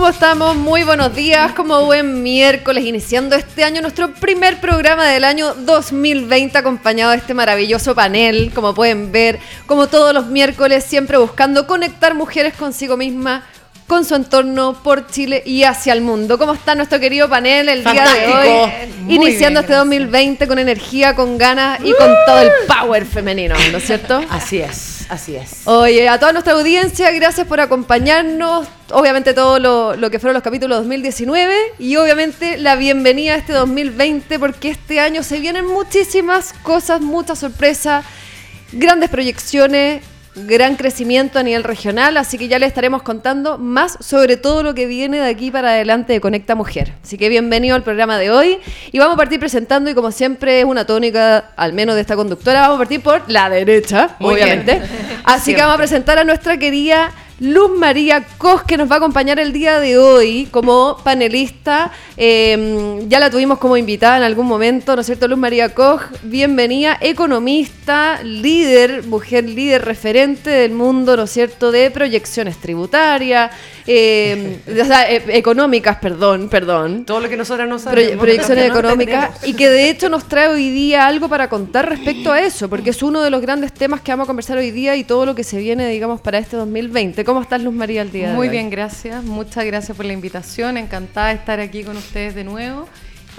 ¿Cómo estamos? Muy buenos días, como buen miércoles, iniciando este año nuestro primer programa del año 2020, acompañado de este maravilloso panel, como pueden ver, como todos los miércoles, siempre buscando conectar mujeres consigo mismas, con su entorno por Chile y hacia el mundo. ¿Cómo está nuestro querido panel el día de hoy? Iniciando este 2020 con energía, con ganas y con todo el power femenino, ¿no es cierto? Así es, así es. Oye, a toda nuestra audiencia, gracias por acompañarnos. Obviamente todo lo, lo que fueron los capítulos 2019 y obviamente la bienvenida a este 2020 porque este año se vienen muchísimas cosas, muchas sorpresas, grandes proyecciones gran crecimiento a nivel regional, así que ya le estaremos contando más sobre todo lo que viene de aquí para adelante de Conecta Mujer. Así que bienvenido al programa de hoy y vamos a partir presentando y como siempre es una tónica, al menos de esta conductora, vamos a partir por la derecha, obviamente. Así que vamos a presentar a nuestra querida Luz María Cos, que nos va a acompañar el día de hoy como panelista. Em, ya la tuvimos como invitada en algún momento, ¿no es cierto? Luz María Cos, bienvenida, economista, líder, mujer líder, referente del mundo, ¿no es cierto?, de proyecciones tributarias, o sea, e- económicas, perdón, perdón. Todo lo que nosotros no Proye- sabemos. proyecciones no económicas y que de hecho nos trae hoy día algo para contar respecto a eso, porque es uno de los grandes temas que vamos a conversar hoy día y todo lo que se viene, digamos, para este 2020. ¿Cómo estás, Luz María, el día de Muy hoy? bien, gracias. Muchas gracias por la invitación. Encantada de estar aquí con ustedes de nuevo.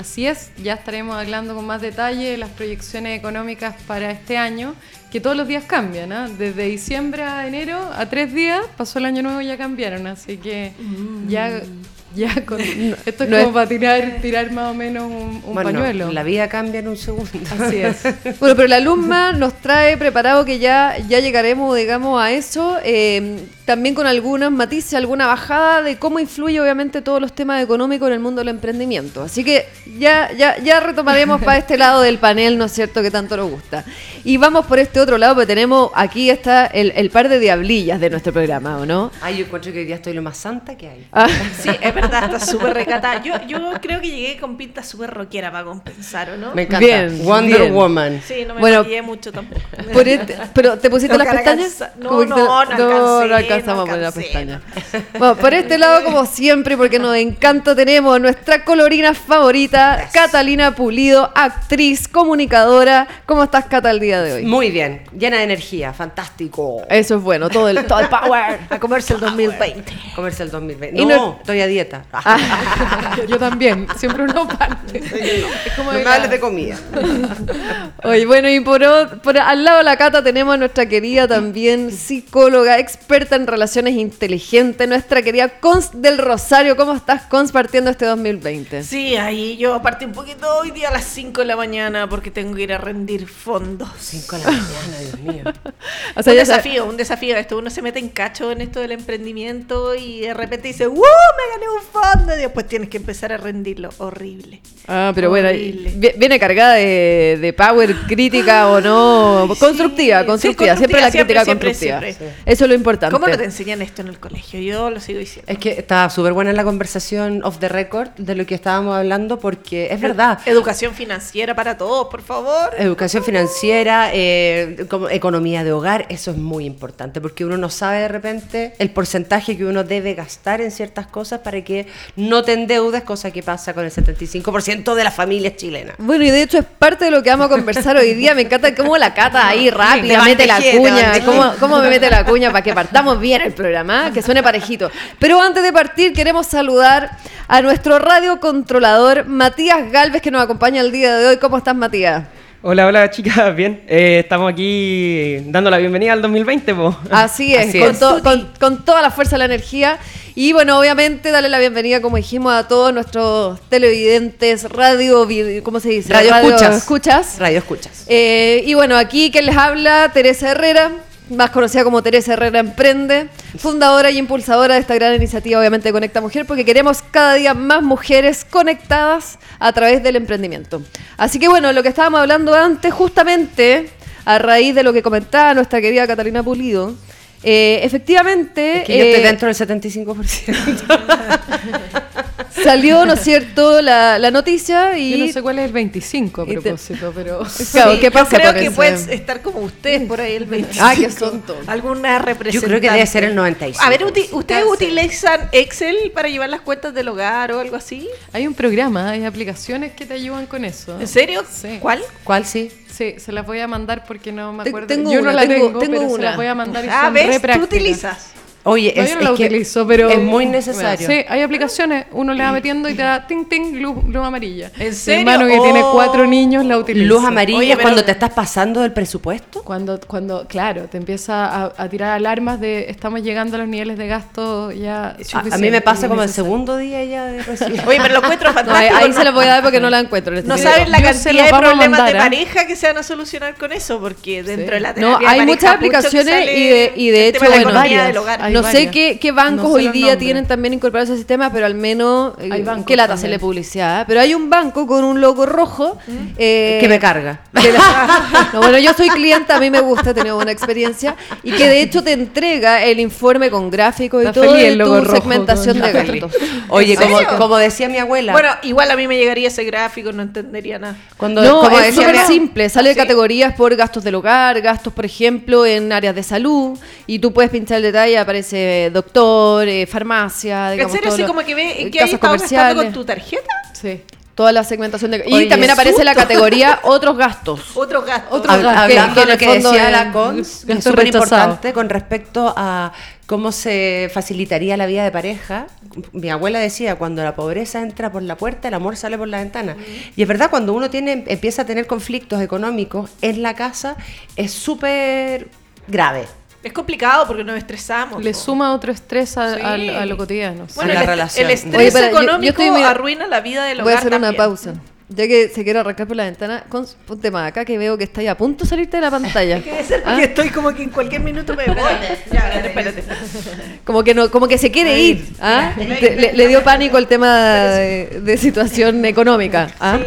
Así es, ya estaremos hablando con más detalle de las proyecciones económicas para este año, que todos los días cambian, ¿ah? Desde diciembre a enero, a tres días, pasó el año nuevo y ya cambiaron. Así que ya, ya con, esto es no como es- para tirar, tirar más o menos un, un Bueno, pañuelo. La vida cambia en un segundo. Así es. Bueno, pero la alumna nos trae preparado que ya, ya llegaremos, digamos, a eso, eh, también con algunos matices, alguna bajada de cómo influye obviamente todos los temas económicos en el mundo del emprendimiento. Así que ya, ya, ya retomaremos para este lado del panel, ¿no es cierto?, que tanto nos gusta. Y vamos por este otro lado, porque tenemos aquí está el, el par de diablillas de nuestro programa, ¿o no? Ay, yo encuentro que hoy día estoy lo más santa que hay. Ah, Sí, es verdad, está súper recatada. Yo, yo creo que llegué con pinta súper rockera para compensar, ¿o no? Me encanta. Bien, Wonder bien. Woman. Sí, no me Bueno, mucho tampoco. por este- pero ¿te pusiste No, las pestañas? no, no, te- no alcancé, no alcanzamos no a poner las alcancé, pestañas. Bueno, por este lado, como siempre, porque nos encanta, tenemos nuestra colorina favorita, Catalina Pulido, actriz, comunicadora. ¿Cómo estás, Cata, el día de hoy? Muy bien, llena de energía, fantástico. Eso es bueno, todo el, todo el power. A comerse el 2020. Comerse el 2020. Y No, no- estoy a dieta. Yo también, siempre uno parte. Es como no de me la- hables de comida. Oye, bueno, y por, por al lado de la Cata tenemos a nuestra querida también psicóloga, experta en relaciones inteligentes, nuestra querida Cons del Rosario. ¿Cómo estás, Cons, partiendo este 2020? Sí, ahí yo partí un poquito hoy día a las 5 de la mañana porque tengo que ir a rendir fondos. 5 de la mañana, Dios mío. O sea, un sabes- desafío, un desafío esto. Uno se mete en cacho en esto del emprendimiento y de repente dice, ¡Woo! Me gané un fondo. Y después tienes que empezar a rendirlo. Horrible. Ah, pero bueno, Horrible. vi- viene cargada de, de power crítica o no, constructiva, sí, constructiva, siempre la constructiva, crítica siempre, constructiva. siempre, Eso es lo importante. ¿Cómo te enseñan esto en el colegio? Yo lo sigo diciendo. Es que estaba súper buena la conversación off the record de lo que estábamos hablando porque es verdad. Educación financiera para todos, por favor. Educación financiera, eh, como economía de hogar, eso es muy importante porque uno no sabe de repente el porcentaje que uno debe gastar en ciertas cosas para que no te endeudes, cosa que pasa con el 75% de las familias chilenas. Bueno, y de hecho es parte de lo que vamos a conversar hoy día. Me encanta cómo la cata ahí rápida Te mete la cuña. Cómo, cómo me mete la cuña para que partamos bien el programa, que suene parejito. Pero antes de partir, queremos saludar a nuestro radio controlador, Matías Galvez, que nos acompaña el día de hoy. ¿Cómo estás, Matías? Hola, hola chicas, bien. Eh, estamos aquí dando la bienvenida al 2020, po. Así es, Así con, es. to- con- con toda la fuerza de la energía. Y bueno, obviamente darle la bienvenida, como dijimos, a todos nuestros televidentes, radio, ¿cómo se dice? Radio escuchas. escuchas. Radio escuchas. Eh, y bueno, aquí quien les habla, Teresa Herrera, más conocida como Teresa Herrera Emprende, fundadora y impulsadora de esta gran iniciativa, obviamente, de Conecta Mujer, porque queremos cada día más mujeres conectadas a través del emprendimiento. Así que bueno, lo que estábamos hablando antes, justamente a raíz de lo que comentaba nuestra querida Catalina Pulido, eh, efectivamente... Es que yo estoy eh, dentro del 75%. salió, ¿no es cierto?, la, la noticia y... Yo no sé cuál es el 25 a propósito, pero... Claro, Sí, ¿qué yo pasa creo con que puedes estar como ustedes por ahí el 25. Ah, qué tonto. Alguna representante. Yo creo que debe ser el 95. A ver, uti- ¿ustedes utilizan Excel para llevar las cuentas del hogar o algo así? Hay un programa, hay aplicaciones que te ayudan con eso. ¿En serio? Sí. ¿Cuál? ¿Cuál sí? Sí, se las voy a mandar porque no me acuerdo. tengo yo una, no la tengo- tengo, tengo pero se una. las voy a mandar y Ah, son ¿ves? Tú utilizas. Oye, No, es, yo no es la que utilizo, pero... es muy necesario. Sí, hay aplicaciones, uno le va metiendo y te da ting ting luz, luz amarilla. ¿En Mi serio? hermano que tiene Oh. cuatro niños la utiliza. Luz amarilla Oye, es pero- cuando te estás pasando del presupuesto. Cuando, cuando, claro, te empieza a, a tirar alarmas de estamos llegando a los niveles de gasto ya A, a mí me pasa como el segundo día ya de recibir. Oye, pero lo encuentro No, ahí, fantástico. ahí ¿no? se los voy a dar porque no la encuentro. en No saben la cantidad de problemas de mandar, ¿ah? pareja que se van a solucionar con eso, porque dentro de la No, terapia de hay muchas que aplicaciones y de, y de hecho, de bueno, economía del hogar. Hay no sé qué, qué bancos No sé hoy día nombres. tienen también incorporados ese sistema, pero al menos eh, Hay bancos qué lata también. hacerle publicidad. ¿eh? Pero hay un banco con un logo rojo eh, que me carga. que la- no, bueno, yo soy clienta, a mí me gusta, he tenido buena experiencia y que de hecho te entrega el informe con gráficos y Está todo feliz de el logo tu rojo segmentación de gastos. Oye, ¿En como, como decía mi abuela, Bueno, igual a mí me llegaría ese gráfico, no entendería nada. cuando No, como es súper simple. Sale de ¿Sí? categorías por gastos del hogar, gastos, por ejemplo, en áreas de salud. Y tú puedes pinchar el detalle, aparece doctor, eh, farmacia, ¿En digamos. serio? Así como que ve eh, que ahí con comerciales. tu tarjeta? Sí. Toda la segmentación de... Y Oye, también aparece la categoría otros gastos. Otros gastos. Otro Hab- gasto. hablando que de en lo que decía es- la Cons, es súper importante con respecto a cómo se facilitaría la vida de pareja. Mi abuela decía, cuando la pobreza entra por la puerta, el amor sale por la ventana. Y es verdad, cuando uno tiene, empieza a tener conflictos económicos en la casa, es súper grave. Es complicado porque nos estresamos. Le po. suma otro estrés a, Sí. a- a lo cotidiano. Bueno, a la el, relación. el estrés Oye, espera, yo- yo económico estoy mira- arruina la vida del hogar Voy a hacer una también. pausa. Ya que se quiere arrancar por la ventana, con un tema acá que veo que está ahí a punto de salirte de la pantalla. ¿Qué debe ser? ¿Ah? Porque estoy como que en cualquier minuto me voy. Ya, espérate. Como que no, como que se quiere ir. ¿ah? Le, le dio pánico el tema de, de situación económica. ¿ah?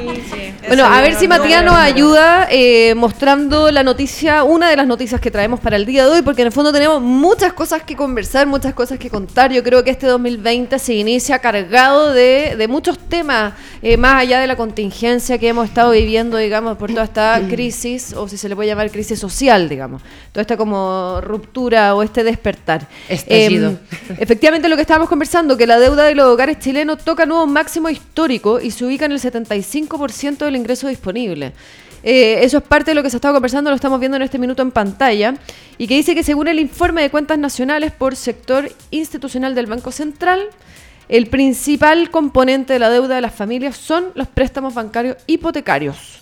Bueno, a ver si Matías nos ayuda eh, mostrando la noticia, una de las noticias que traemos para el día de hoy, porque en el fondo tenemos muchas cosas que conversar, muchas cosas que contar. Yo creo que este 2020 se inicia cargado de, de muchos temas, eh, más allá de la contingencia que hemos estado viviendo, digamos, por toda esta crisis, o si se le puede llamar crisis social, digamos, toda esta como ruptura o este despertar. Em, Efectivamente, lo que estábamos conversando, que la deuda de los hogares chilenos toca nuevo máximo histórico y se ubica en el 75% del ingreso disponible. Eh, eso es parte de lo que se ha estado conversando, lo estamos viendo en este minuto en pantalla, y que dice que según el informe de cuentas nacionales por sector institucional del Banco Central, el principal componente de la deuda de las familias son los préstamos bancarios hipotecarios.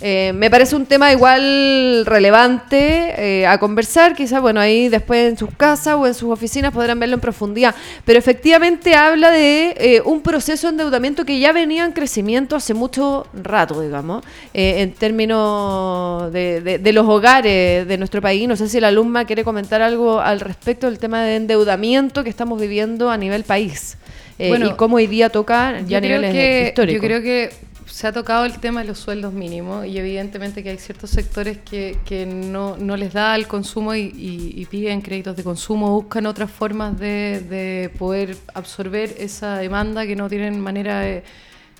Eh, me parece un tema igual relevante eh, a conversar, quizás, bueno, ahí después en sus casas o en sus oficinas podrán verlo en profundidad, pero efectivamente habla de eh, un proceso de endeudamiento que ya venía en crecimiento hace mucho rato, digamos, en términos de, de- de los hogares de nuestro país. No sé si la alumna quiere comentar algo al respecto del tema de endeudamiento que estamos viviendo a nivel país. Eh, Bueno, y cómo hoy día toca ya a niveles que, históricos. yo creo que se ha tocado el tema de los sueldos mínimos y evidentemente que hay ciertos sectores que, que no, no les da el consumo y, y- y piden créditos de consumo, buscan otras formas de, de poder absorber esa demanda que no tienen manera de,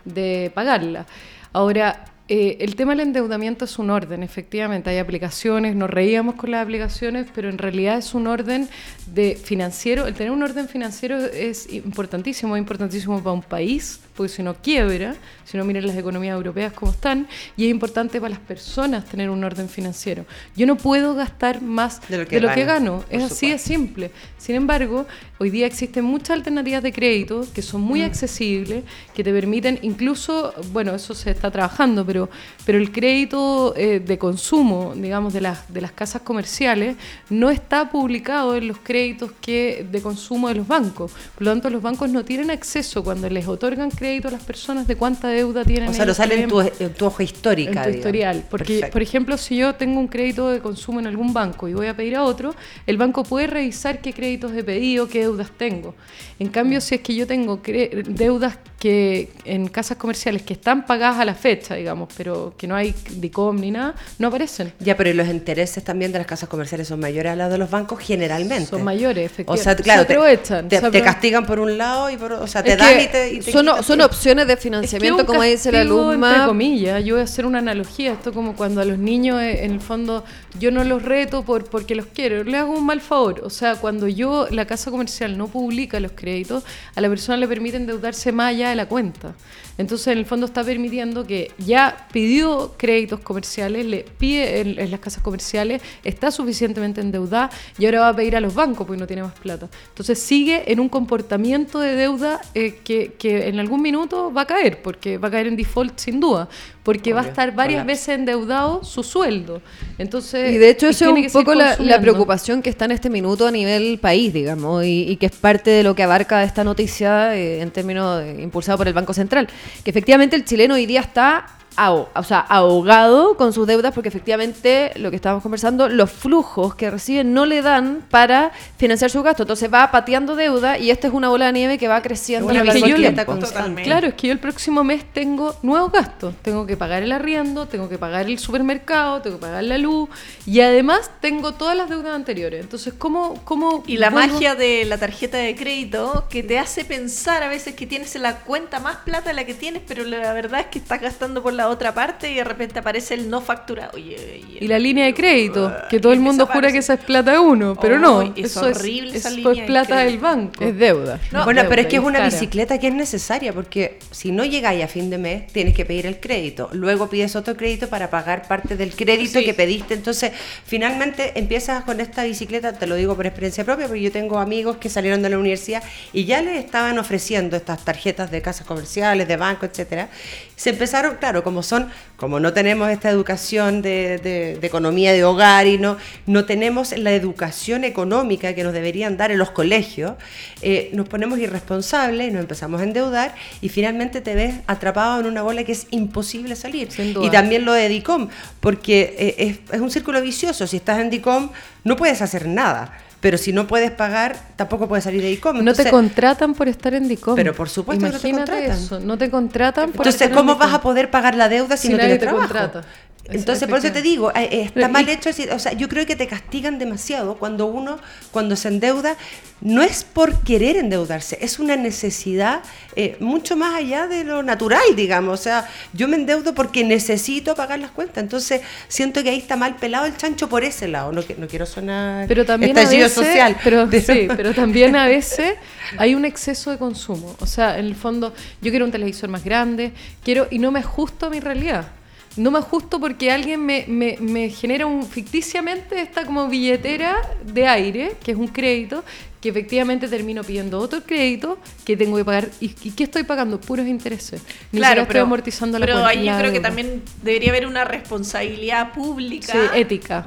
de pagarla. Ahora, eh, el tema del endeudamiento es un orden, efectivamente. Hay aplicaciones, nos reíamos con las aplicaciones, pero en realidad es un orden de financiero. El tener un orden financiero es importantísimo, importantísimo para un país, porque si no quiebra, si no miren las economías europeas como están, y es importante para las personas tener un orden financiero. Yo no puedo gastar más De de lo lo que que, gano, gano, es así de simple. Sin embargo, hoy día existen muchas alternativas de crédito que son muy accesibles, que te permiten incluso, bueno, eso se está trabajando, pero, pero el crédito eh, de consumo, digamos, de las, de las casas comerciales, no está publicado en los créditos que, de consumo de los bancos. Por lo tanto, los bancos no tienen acceso cuando les otorgan crédito a las personas de cuánta deuda tienen. O sea, lo ellos, sale en tu, en tu hoja histórica. en tu digamos. historial. Porque, Perfecto. por ejemplo, si yo tengo un crédito de consumo en algún banco y voy a pedir a otro, el banco puede revisar qué créditos he pedido, qué deudas tengo. En cambio, si es que yo tengo deudas que en casas comerciales que están pagadas a la fecha, digamos, pero que no hay DICOM ni nada, no aparecen. Ya, pero los intereses también de las casas comerciales son mayores a los de los bancos generalmente. Son mayores, O efectivamente. sea, claro, se te- aprovechan. te, se te apro- castigan por un lado y por o sea, te Es dan y te, y te son, son Son opciones de financiamiento, Es que un como dice la castigo, Entre comillas, yo voy a hacer una analogía. Esto como cuando a los niños, eh, en el fondo, yo no los reto por porque los quiero, le hago un mal favor. O sea, cuando yo, la casa comercial no publica los créditos, a la persona le permite endeudarse más allá de la cuenta. Entonces, en el fondo está permitiendo que ya pidió créditos comerciales, le pide en, las casas comerciales, está suficientemente endeudada y ahora va a pedir a los bancos porque no tiene más plata. Entonces sigue en un comportamiento de deuda eh, que, que en algún minuto va a caer, porque va a caer en default sin duda, porque va a estar varias veces endeudado su sueldo. Entonces, Y de hecho eso es un poco la, preocupación que está en este minuto a nivel país, digamos, y, y que es parte de lo que abarca esta noticia eh, en términos de- impulsado por el Banco Central. Que efectivamente el chileno hoy día está o sea, ahogado con sus deudas porque efectivamente lo que estábamos conversando, los flujos que reciben no le dan para financiar sus gastos. Entonces va pateando deuda y esta es una bola de nieve que va creciendo lo que yo le-. Claro, es que yo el próximo mes tengo nuevos gastos. Tengo que pagar el arriendo, tengo que pagar el supermercado, tengo que pagar la luz y además tengo todas las deudas anteriores. Entonces, ¿cómo, cómo Y la vuelvo? magia de la tarjeta de crédito que te hace pensar a veces que tienes en la cuenta más plata de la que tienes, pero la verdad es que estás gastando por la otra parte y de repente aparece el no facturado. Oye, oye, Y la línea de crédito, que todo el mundo jura que esa es plata de uno, pero no, es eso horrible es, esa eso línea es de plata del banco. Es deuda. No, bueno, pero es que es una cara. bicicleta que es necesaria porque si no llegáis a fin de mes, tienes que pedir el crédito. Luego pides otro crédito para pagar parte del crédito Sí. que pediste. Entonces, finalmente empiezas con esta bicicleta, te lo digo por experiencia propia, porque yo tengo amigos que salieron de la universidad y ya les estaban ofreciendo estas tarjetas de casas comerciales, de banco, etcétera. Se empezaron, claro, como son, como no tenemos esta educación de, de- de economía de hogar y no, no tenemos la educación económica que nos deberían dar en los colegios, eh, nos ponemos irresponsables, nos empezamos a endeudar y finalmente te ves atrapado en una bola que es imposible salir. Y también lo de DICOM, porque eh, es, es un círculo vicioso. Si estás en DICOM, no puedes hacer nada. Pero si no puedes pagar, tampoco puedes salir de DICOM. No te contratan por estar en DICOM. Pero por supuesto que no te Imagínate contratan. eso, no te contratan por Entonces, estar en ¿cómo vas a poder pagar la deuda si, Si no tienes te trabajo? contrata. Entonces, por eso te digo, eh, eh, está mal hecho. O sea, yo creo que te castigan demasiado cuando uno, cuando se endeuda, no es por querer endeudarse, es una necesidad eh, mucho más allá de lo natural, digamos. O sea, yo me endeudo porque necesito pagar las cuentas. Entonces, siento que ahí está mal pelado el chancho por ese lado. No, no quiero sonar Pero también a estallido veces, social. pero, sí, pero también a veces hay un exceso de consumo. O sea, en el fondo, yo quiero un televisor más grande, quiero y no me ajusto a mi realidad. No me ajusto porque alguien me, me- me genera un, ficticiamente esta como billetera de aire, que es un crédito, que efectivamente termino pidiendo otro crédito que tengo que pagar. ¿Y, y qué estoy pagando? Puros intereses. Ni siquiera estoy amortizando la pero cuenta- ahí yo creo que también debería haber una responsabilidad pública. Sí, ética.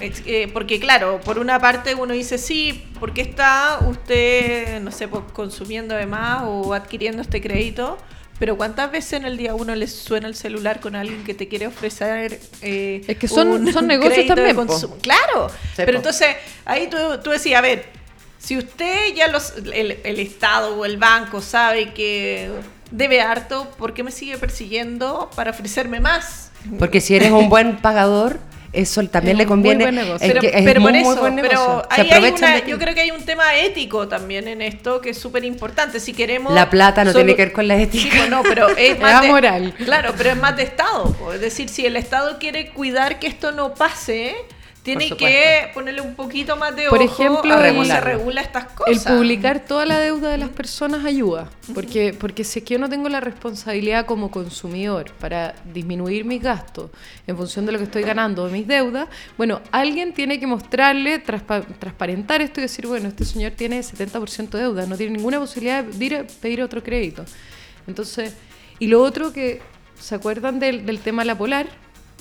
Porque claro, por una parte uno dice, sí, porque está usted, no sé, pues, consumiendo de más o adquiriendo este crédito? Pero ¿cuántas veces en el día uno le suena el celular con alguien que te quiere ofrecer eh, Es que son- un son negocios también? Claro, pero po. entonces ahí tú, tú decías, a ver, si usted ya los, el, el Estado o el banco sabe que debe harto, ¿por qué me sigue persiguiendo para ofrecerme más? Porque si eres un buen pagador, eso también Es le muy conviene. buen negocio. pero pero muy, por eso, buen negocio. pero ahí hay una, yo creo que hay un tema ético también en esto que es súper importante. Si queremos. La plata no solo- tiene que ver con la ética. pues no, pero es Es más de- amoral. Claro, pero es más de Estado. Es decir, si el Estado quiere cuidar que esto no pase, tiene que ponerle un poquito más de Por ojo ejemplo, a el- cómo se regula estas cosas. El publicar toda la deuda de las personas ayuda, porque, porque si es que yo no tengo la responsabilidad como consumidor para disminuir mis gastos en función de lo que estoy ganando de mis deudas, bueno, alguien tiene que mostrarle, transpa- transparentar esto y decir, bueno, este señor tiene 70% de deuda, no tiene ninguna posibilidad de ir a pedir otro crédito. Entonces, y lo otro que, ¿se acuerdan del, del tema La Polar?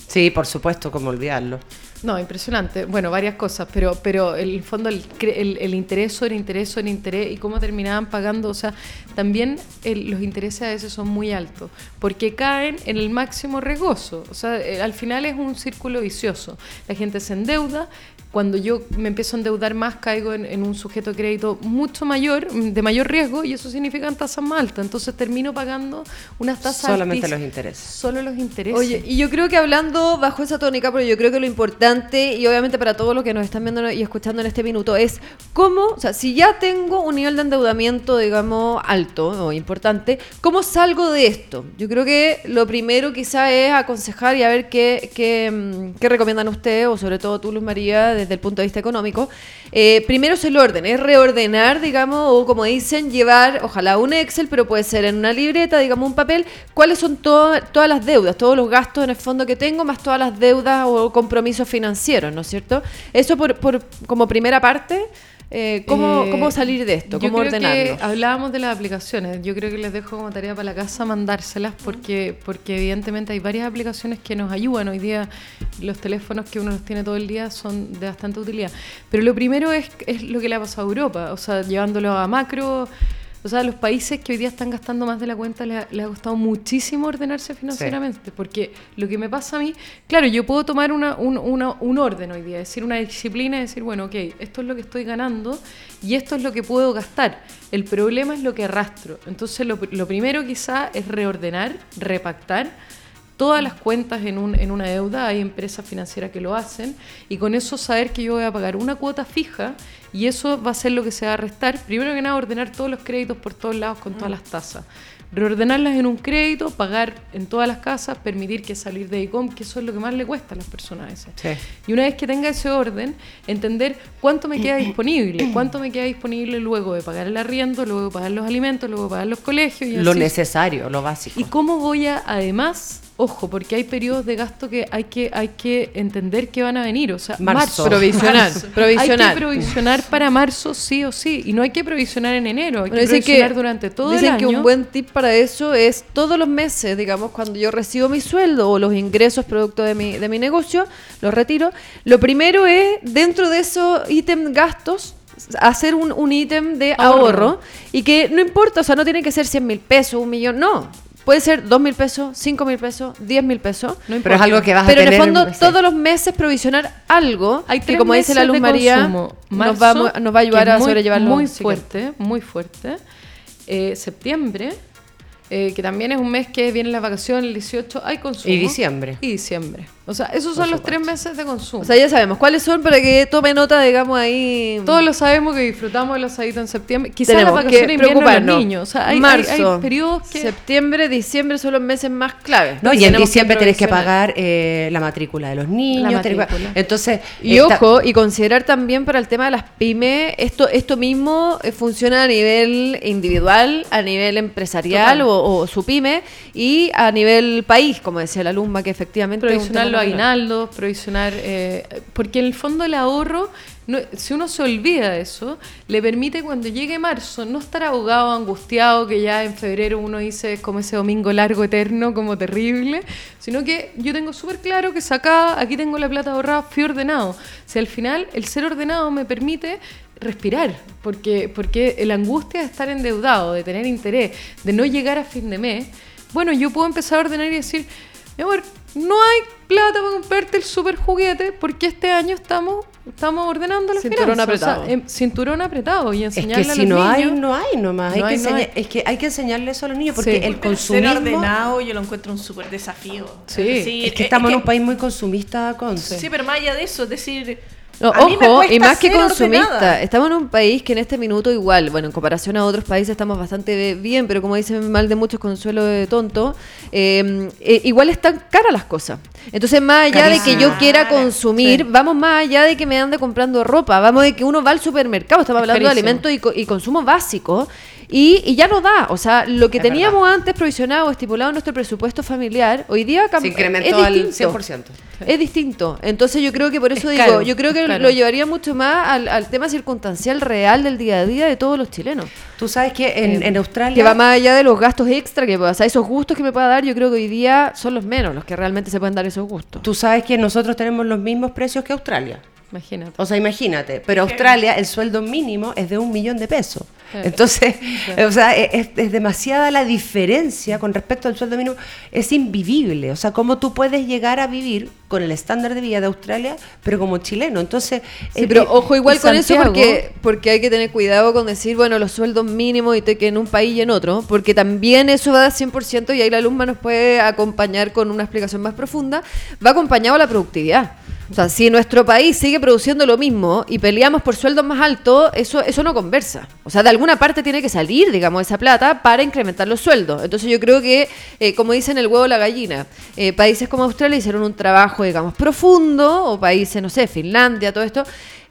Sí, por supuesto, como olvidarlo. No, impresionante. Bueno, varias cosas, pero, pero el fondo, el, el, el interés sobre interés sobre interés y cómo terminaban pagando, o sea, también el- los intereses a veces son muy altos, porque caen en el máximo regozo. O sea, eh, al final es un círculo vicioso. La gente se endeuda. Cuando yo me empiezo a endeudar más, caigo en, en un sujeto de crédito mucho mayor, mm, de mayor riesgo, y eso significa tasas más altas. Entonces termino pagando unas tasas Solamente altísimas. los intereses. Solo los intereses. Oye, y yo creo que hablando bajo esa tónica, pero yo creo que lo importante importante y obviamente para todos los que nos están viendo y escuchando en este minuto es cómo, o sea, si ya tengo un nivel de endeudamiento, digamos, alto o importante, ¿cómo salgo de esto? Yo creo que lo primero quizá es aconsejar y a ver qué, qué, mm, qué recomiendan ustedes, o sobre todo tú, Luz María, desde el punto de vista económico. Eh, primero es el orden, es reordenar, digamos, o como dicen, llevar, ojalá un Excel, pero puede ser en una libreta, digamos, un papel, cuáles son to- todas las deudas, todos los gastos en el fondo que tengo, más todas las deudas o compromisos financieros, ¿no es cierto? Eso por, por- como primera parte, eh, ¿cómo, Eh, ¿cómo salir de esto? yo ¿Cómo que ordenarlo? hablábamos de las aplicaciones. Yo creo que les dejo como tarea para la casa mandárselas porque, porque evidentemente hay varias aplicaciones que nos ayudan. Hoy día los teléfonos que uno los tiene todo el día son de bastante utilidad. Pero lo primero es, es lo que le ha pasado a Europa, o sea, llevándolo a macro. O sea, los países que hoy día están gastando más de la cuenta les ha, les ha costado muchísimo ordenarse financieramente. Porque lo que me pasa a mí, claro, yo puedo tomar una, un, una- un orden hoy día, decir una disciplina, decir, bueno, ok, esto es lo que estoy ganando y esto es lo que puedo gastar. El problema es lo que arrastro. Entonces, lo, lo primero quizá es reordenar, repactar todas las cuentas en, un, en una deuda, hay empresas financieras que lo hacen, y con eso saber que yo voy a pagar una cuota fija y eso va a ser lo que se va a restar. Primero que nada, ordenar todos los créditos por todos lados con todas las tasas. Reordenarlas en un crédito, pagar en todas las casas, permitir que salir de ICOM, que eso es lo que más le cuesta a las personas. Sí. Y una vez que tenga ese orden, entender cuánto me queda disponible, cuánto me queda disponible luego de pagar el arriendo, luego de pagar los alimentos, luego de pagar los colegios. Y Lo así necesario, lo básico. ¿Y cómo voy a, además, ojo, porque hay periodos de gasto que hay que, hay que entender que van a venir, o sea, Marzo. marzo. Provisional, Marzo. provisional. Hay que provisionar para marzo sí o sí, y no hay que provisionar en enero, hay Bueno, que dicen provisionar durante todo dicen el año. que un buen tip para eso es todos los meses, digamos, cuando yo recibo mi sueldo o los ingresos producto de mi, de mi negocio, los retiro. Lo primero es, dentro de esos ítem gastos, hacer un, un ítem de ahorro. Ahorro. y que no importa, o sea, no tiene que ser 100 mil pesos, un millón, no. Puede ser 2 mil pesos, 5 mil pesos, 10 mil pesos. No Pero es algo que vas Pero a en tener. el fondo, no sé. todos los meses provisionar algo Hay que, como dice la Luz María, consumo. nos, va, Marzo, nos va a ayudar a muy- sobrellevarlo. Muy fuerte, muy fuerte. Eh, septiembre, eh, que también es un mes que vienen las vacaciones, el 18, hay consumo. Y diciembre. Y diciembre. O sea, esos son los tres meses de consumo. O sea, ya sabemos cuáles son para que tome nota, digamos, ahí. Todos lo sabemos que disfrutamos de los asaditos en septiembre. Quizás las Tenemos de invierno de preocuparnos. los niños. O sea, hay, Marzo, hay periodos que... septiembre, diciembre son los meses más claves. No, y en diciembre tenés que pagar eh, la matrícula de los niños. La que- matrícula. Entonces. Y esta- ojo, y considerar también para el tema de las pymes, esto, esto mismo eh, funciona a nivel individual, a nivel empresarial o, o su pyme, y a nivel país, como decía la Lumba, que efectivamente... es un provisionar tema los aguinaldos, provisionar... eh, porque en el fondo el ahorro, no- si uno se olvida de eso, le permite cuando llegue marzo no estar ahogado, angustiado, que ya en febrero uno dice como ese domingo largo, eterno, como terrible, sino que yo tengo súper claro que sacada, aquí tengo la plata ahorrada, fui ordenado. Si al final el ser ordenado me permite respirar, porque, porque la angustia de estar endeudado, de tener interés, de no llegar a fin de mes, bueno, yo puedo empezar a ordenar y decir, mi amor, no hay plata para comprarte el super juguete porque este año estamos, estamos ordenando las Cinturón finanzas. O sea, apretado. em, cinturón apretado y Es que enseñarle si a los no hay, niños. no hay nomás. Hay No que hay, no enseñar- hay. Es que hay que enseñarle eso a los niños porque Sí. el consumismo. Ser ordenado yo lo encuentro un súper desafío. Sí. decir, Es que estamos es en un país muy consumista, con Sí, pero más allá de eso, es decir. No, ojo, y más que consumista, ordenada. estamos en un país que en este minuto igual, bueno, en comparación a otros países estamos bastante bien, pero como dicen mal de muchos consuelo de tonto, eh, eh, igual están caras las cosas. Entonces, más allá de que yo quiera consumir, Sí. vamos más allá de que me ande comprando ropa, vamos de que uno va al supermercado, estamos Es hablando de alimentos y, co- y consumo básico. Y, y ya no da, o sea, lo que Es teníamos antes provisionado, estipulado en nuestro presupuesto familiar, hoy día Se es incrementó al distinto. 100%. Es distinto. Entonces yo creo que por eso Es digo, caro, yo creo que es caro. lo llevaría mucho más al, al tema circunstancial real del día a día de todos los chilenos. Tú sabes que en, Eh, en Australia. Que va más allá de los gastos extra que pueda, o sea, esos gustos que me pueda dar, yo creo que hoy día son los menos los que realmente se pueden dar esos gustos. Tú sabes que nosotros tenemos los mismos precios que Australia. Imagínate. O sea, imagínate, pero Australia el sueldo mínimo es de un millón de pesos. Entonces, o sea, es, es demasiada la diferencia con respecto al sueldo mínimo. Es invivible. O sea, cómo tú puedes llegar a vivir con el estándar de vida de Australia, pero como chileno. Entonces, Sí, eh, pero eh, ojo igual con eso porque, porque hay que tener cuidado con decir, bueno, los sueldos mínimos y te, que en un país y en otro, porque también eso va a 100% y ahí la alumna nos puede acompañar con una explicación más profunda, va acompañado a la productividad. O sea, si nuestro país sigue produciendo lo mismo y peleamos por sueldos más altos, eso, eso no conversa. O sea, de alguna parte tiene que salir, digamos, esa plata para incrementar los sueldos. Entonces yo creo que, eh, como dicen el huevo la gallina, eh, países como Australia hicieron un trabajo, digamos, profundo, o países, no sé, Finlandia, todo esto,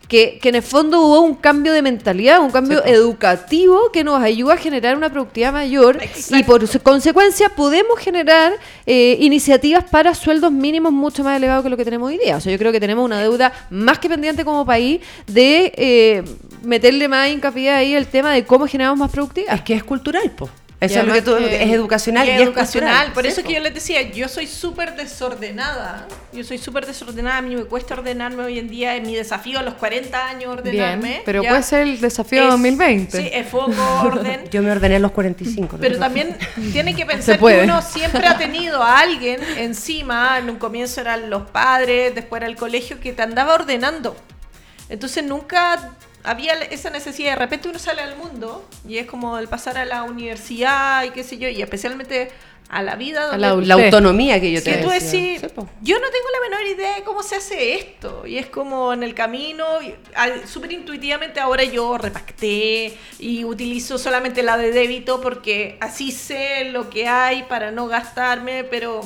que, que en el fondo hubo un cambio de mentalidad, un cambio educativo que nos ayuda a generar una productividad mayor y por su- consecuencia podemos generar eh, iniciativas para sueldos mínimos mucho más elevados que lo que tenemos hoy día. O sea, yo creo que tenemos una deuda más que pendiente como país de eh, meterle más hincapié ahí el tema de cómo generamos más productividad. Es que es cultural, po. Eso es lo que tú, que- es educacional Y es educacional. cultural. Por eso que yo les decía, yo soy súper desordenada. Yo soy súper desordenada. A mí me cuesta ordenarme hoy en día. Es mi desafío a los 40 años ordenarme. Bien, pero Ya puede ser el desafío es- 2020. Sí, es foco, orden. Yo me ordené a los 45. no Pero también tiene que pensar que uno siempre ha tenido a alguien encima, en un comienzo eran los padres, después era el colegio, que te andaba ordenando. Entonces nunca había esa necesidad. De repente uno sale al mundo y es como el pasar a la universidad y qué sé yo, y especialmente a la vida A donde la La autonomía que yo que te tú decís, Sí, yo no tengo la menor idea de cómo se hace esto. Y es como en el camino, súper intuitivamente ahora yo repacté y utilizo solamente la de débito porque así sé lo que hay para no gastarme, pero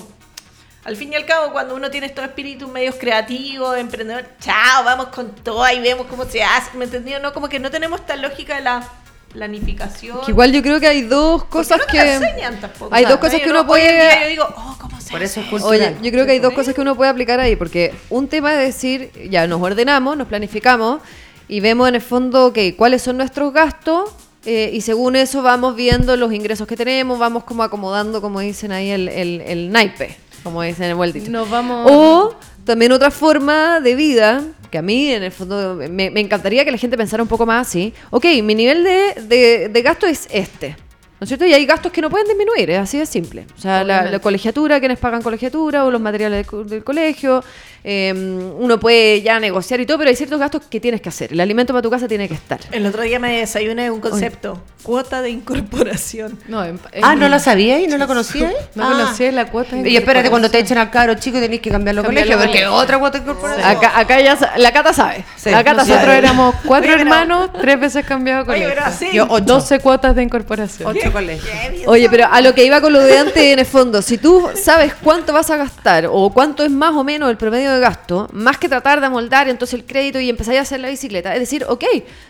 al fin y al cabo cuando uno tiene estos espíritus medios creativos, emprendedor, chao, vamos con todo y vemos cómo se hace, ¿me entendió? No, como que no tenemos esta lógica de la planificación. Que igual yo creo que hay dos cosas no te que... enseñan tampoco. hay dos cosas que no- uno hoy en puede- día yo digo, oh, ¿cómo se Por eso es. Oye, yo creo que hay dos cosas que uno puede aplicar ahí, porque un tema es decir, ya nos ordenamos, nos planificamos y vemos en el fondo, ok, cuáles son nuestros gastos eh, y según eso vamos viendo los ingresos que tenemos, vamos como acomodando, como dicen ahí, el, el, el naipe, como dicen en el buen dicho. Nos vamos. O también otra forma de vida, que a mí en el fondo me, me encantaría que la gente pensara un poco más así. Ok, mi nivel de, de- de gasto es este. ¿No es cierto? Y hay gastos que no pueden disminuir, es así de simple. O sea, la, la colegiatura, quienes pagan colegiatura o los materiales del co- del colegio. Eh, uno puede ya negociar y todo, pero hay ciertos gastos que tienes que hacer. El alimento para tu casa tiene que estar. El otro día me desayuné un concepto, cuota de incorporación. No, en- Ah, ¿no la sabía y no la conocía? No Ah. conocía la cuota de Y espérate, cuando te echen al cabro chico tenéis que cambiarlo Cambiarlo colegio, porque colegio. otra cuota de incorporación. Acá, acá ya la Cata sabe. Sí. la Cata Nosotros sabe. éramos cuatro Oye, pero- hermanos, tres veces cambiado Oye, colegio. pero así. Yo ocho. 12 cuotas de incorporación. Ocho colegios. Oye, pero a lo que iba con lo de antes, en el fondo, si tú sabes cuánto vas a gastar o cuánto es más o menos el promedio de gasto, más que tratar de amoldar entonces el crédito y empezáis a hacer la bicicleta, es decir, ok,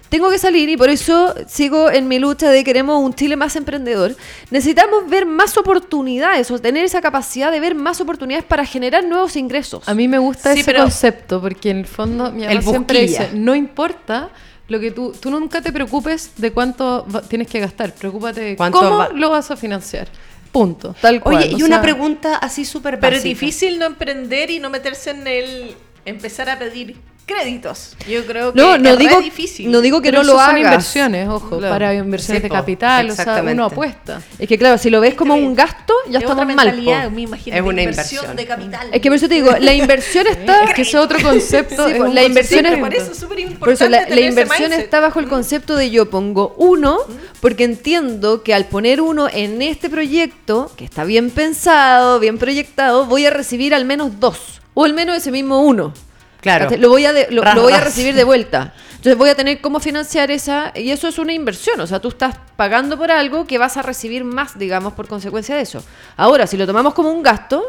tengo que salir y por eso sigo en mi lucha de queremos un Chile más emprendedor, necesitamos ver más oportunidades o tener esa capacidad de ver más oportunidades para generar nuevos ingresos. A mí me gusta Sí, ese pero- concepto porque en el fondo mi El mamá siempre dice, no importa lo que tú, tú nunca te preocupes de cuánto va- tienes que gastar, preocúpate de ¿Cuánto cómo va- lo vas a financiar. Punto. Tal cual. Oye, y o una sea- pregunta así súper Pero es básica. difícil no emprender y no meterse en el empezar a pedir créditos. Yo creo que No, no es re digo, difícil. no digo que Pero no lo hagas. son inversiones, ojo, Claro. para inversiones Sí, de capital, o sea, exactamente. uno apuesta. Es que claro, si lo ves como un gasto, ya Es estamos otra mal. me imagino, Es una inversión inversión. de capital. Es que por eso te digo, la inversión está... Es que ese otro concepto Sí, es la inversión es- por eso es súper importante Por eso la, la inversión está bajo el concepto de yo pongo uno, porque entiendo que al poner uno en este proyecto, que está bien pensado, bien proyectado, voy a recibir al menos dos, o al menos ese mismo uno. Claro. Lo voy, a de- lo, Ras, lo voy a recibir de vuelta. Entonces voy a tener cómo financiar esa, y eso es una inversión, o sea, tú estás pagando por algo que vas a recibir más, digamos, por consecuencia de eso. Ahora, si lo tomamos como un gasto,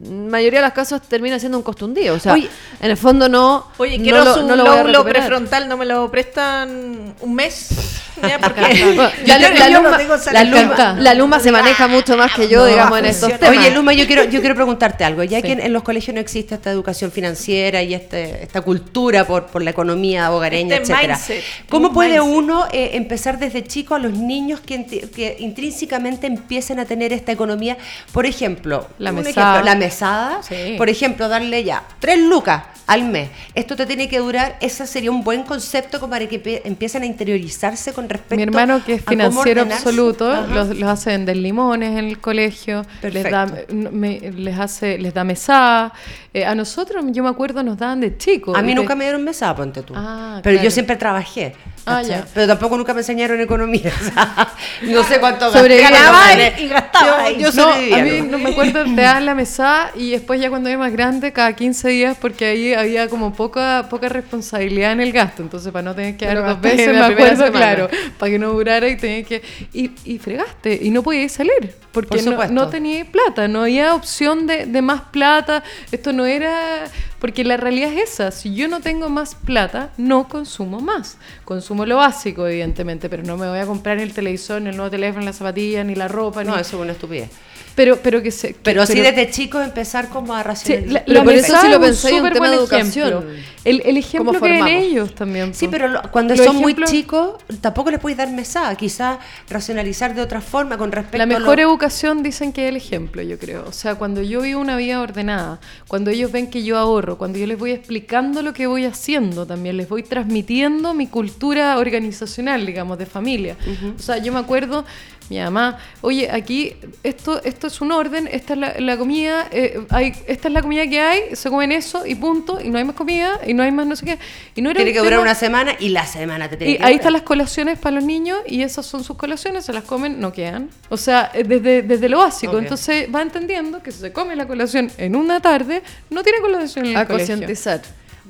mayoría de las casos termina siendo un costo hundido. O sea, Oye, en el fondo no. Oye, no quiero lo- su no lóbulo prefrontal, ¿no me lo prestan un mes? Ya, porque Bueno, yo la, no- no luma, tengo la, salario. luma, la Luma se maneja mucho más que yo, No, digamos, en estos temas. Oye, Luma, yo quiero, yo quiero preguntarte algo. Ya Sí. que en, en los colegios no existe esta educación financiera y este, esta cultura por, por la economía hogareña, Este etcétera, mindset, ¿cómo un puede mindset. uno eh, empezar desde chico a los niños que, que intrínsecamente empiecen a tener esta economía? Por ejemplo, La ejemplo, la mesada. Sí. Por ejemplo, darle ya tres lucas al mes. Esto te tiene que durar. Ese sería un buen concepto como para que empiecen a interiorizarse con respecto Mi hermano, que es a financiero absoluto, los, los hace vender limones en el colegio, les da, me- les hace, les da mesada, Eh, a nosotros, yo me acuerdo, nos daban de chicos. A mí nunca te- me dieron mesada, ponte tú. Ah, pero claro. yo siempre trabajé. Ah. Pero tampoco nunca me enseñaron economía. o sea, no sé cuánto Ganaba y- y gastaba Yo, yo No, a mí ¿no? me acuerdo, te daban la mesada y después ya cuando era más grande, cada 15 días, porque ahí había como poca poca responsabilidad en el gasto, entonces para no tener que dar dos veces, me acuerdo, semana. claro, para que no durara y tenía que... Y, y fregaste, y no podías salir, porque Por no, no tenía plata, no había opción de, de más plata, esto no era... Porque la realidad es esa, si yo no tengo más plata, no consumo más. Consumo lo básico, evidentemente, pero no me voy a comprar el televisor, ni el nuevo teléfono, ni la zapatilla, ni la ropa, No, ni... eso es una estupidez. Pero, pero que se... Pero, sí desde chicos empezar como a Sí, racionalizar. la, Pero por eso sí lo un pensáis en súper tema de educación. El, el ejemplo ¿Cómo que formamos? ellos también. Sí, pero lo- cuando Los son muy chicos, tampoco les puedes dar mesada. Quizás racionalizar de otra forma con respecto La a mejor lo- educación dicen que es el ejemplo, yo creo. O sea, cuando yo vivo una vida ordenada, cuando ellos ven que yo ahorro, cuando yo les voy explicando lo que voy haciendo también, les voy transmitiendo mi cultura organizacional, digamos, de familia. O sea, yo me acuerdo, mi mamá, oye, aquí esto, esto es un orden, esta es la, la comida, eh, hay, esta es la comida que hay, se comen eso y punto, y no hay más comida, y no hay más no sé qué. Y no era Tiene que durar una semana y la semana te tiene y que ahí durar. están las colaciones para los niños y esas son sus colaciones, se las comen, no quedan. O sea, eh, desde, desde lo básico. Entonces va entendiendo que si se come la colación en una tarde, no tiene colación en el A colegio. concientizar.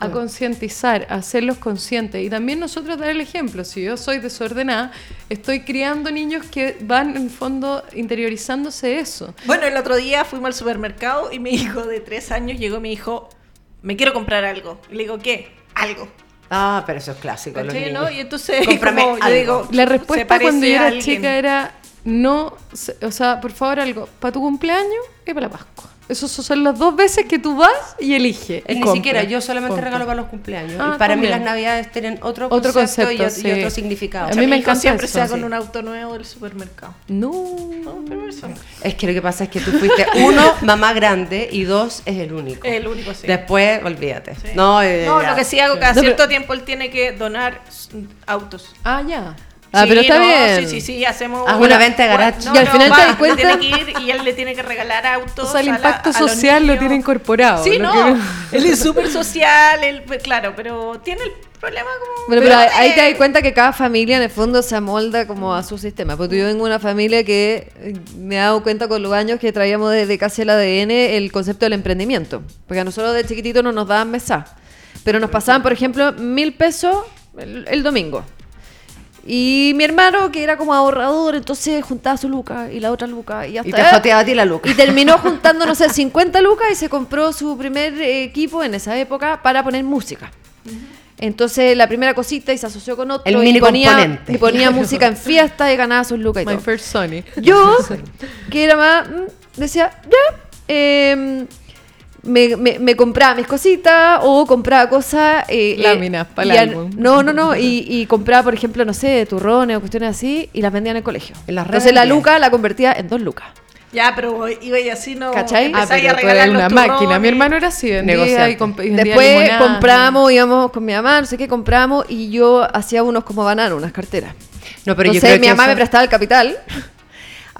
A concientizar, a hacerlos conscientes. Y también nosotros dar el ejemplo. Si yo soy desordenada, estoy criando niños que van en fondo interiorizándose eso. Bueno, el otro día fuimos al supermercado y mi hijo de tres años llegó y me dijo, me quiero comprar algo. Y le digo, ¿qué? Algo. Ah, pero eso es clásico. los ¿Cachai, niños. no? Y entonces, como yo digo, La respuesta cuando yo era chica era no, o sea, por favor algo, para tu cumpleaños y para la Pascua. Esas son las dos veces que tú vas y eliges. Es y ni siquiera, yo solamente regalo para los cumpleaños. Ah, y para mí también. las navidades tienen otro, Otro concepto, y- concepto, y, sí. otro significado. A mí me encanta siempre eso, se va sí. con un auto nuevo del supermercado. No. No, pero eso. Es que lo que pasa es que tú fuiste, uno, mamá grande, y dos, es el único. Es el único, sí. Después, olvídate. Sí. No, eh, No, lo que sí hago cada No, cierto pero- tiempo él tiene que donar autos. Ah, ya. Ah, Sí, pero está no, bien. Sí, sí, sí, hacemos Haz una venta de garage. No, Y al no, final te das cuenta- tiene que ir y él le tiene que regalar autos. O sea, el la- impacto social lo tiene incorporado. Sí, no, que- él es súper social, él, pues, claro, pero tiene el problema como... Bueno, pero ahí te das cuenta que cada familia en el fondo se amolda como a su sistema. Porque yo vengo de una familia que eh, me he dado cuenta con los años que traíamos desde casi el ADN el concepto del emprendimiento. Porque a nosotros de chiquitito no nos daban mesa. Pero nos pasaban, por ejemplo, mil pesos el, el domingo. Y mi hermano, que era como ahorrador, entonces juntaba su luca y la otra luca y hasta... Y te joteaba a ti la luca. Y terminó juntando, no sé, 50 lucas y se compró su primer equipo en esa época para poner música. Entonces la primera cosita y se asoció con otro El y, mini ponía, componente. y ponía música en fiesta y ganaba sus lucas y My todo. first Sony. Yo, que era más, mm, decía, ya, em, me, me- me compraba mis cositas o compraba cosas... eh, eh, Láminas pa'l y al- álbum. No, no, no, y, y compraba, por ejemplo, no sé, turrones o cuestiones así y las vendía en el colegio. En las Entonces la luca la convertía en dos lucas. Ya, pero iba y así no... ¿Cachai? Ah, pero tú eres una máquina. Mi hermano era así, vendía y, comp- y vendía Después limonada. compramos, íbamos con mi mamá, no sé qué, compramos y yo hacía unos como bananos, unas carteras. No, pero yo creo mi que mamá eso- me prestaba el capital.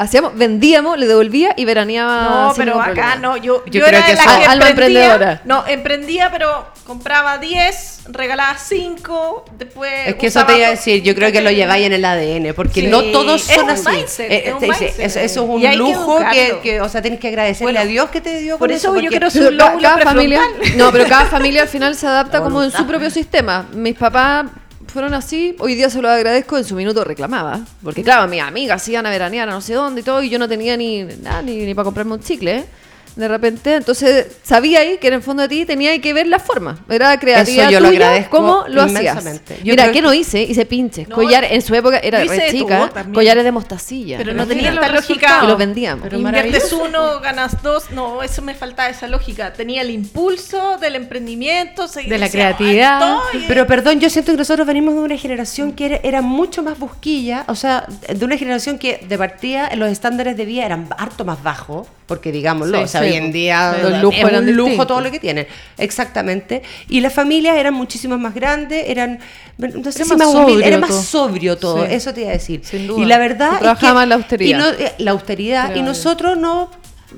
Hacíamos, vendíamos, le devolvía y veraneaba. No, pero acá problema. no, yo, Yo yo, creo era que de la que Alma emprendía. emprendedora. No, emprendía, pero compraba 10, regalaba 5, después Es que eso te iba a decir, yo creo que lo lleváis en el ADN, porque Sí, no todos es son un así. mindset, Eh, es un mindset. eso, eso es un Y que lujo que, que, o sea, tienes que agradecerle Bueno, a Dios que te dio por con eso yo ca- lóbulo cada familia, no, pero cada familia al final se adapta como en su propio sistema. Mis papás fueron así, hoy día se lo agradezco, en su minuto reclamaba. Porque claro, mis amigas iban a veranear a no sé dónde y todo, y yo no tenía ni nada, ni, ni para comprarme un chicle. De repente, entonces sabía ahí que en el fondo de ti tenía que ver la forma. Era creatividad Eso yo lo agradezco cómo lo hacías. Yo Mira, ¿qué que- no hice? Hice pinches. No, collar, en su época era re de chica, collares de mostacilla. Pero Pero no tenía esta lógica. Y los vendíamos. Pero Inviertes uno, ganas dos. No, eso me faltaba esa lógica. Tenía el impulso del emprendimiento, se- De la creatividad. Pero perdón, yo siento que nosotros venimos de una generación que era, era mucho más busquilla, o sea, de una generación que de partida los estándares de vida eran harto más bajos, porque digámoslo, Sí, o sea, sí, hoy en día. Los es lujos eran un lujo distintos. todo lo que tienen, exactamente. Y las familias eran muchísimo más grandes, eran, no sé Era si más sobrio era más todo. sobrio todo, Sí. eso te iba a decir. Sin duda. Y la verdad es que la austeridad. y no- eh, la austeridad y yo. nosotros no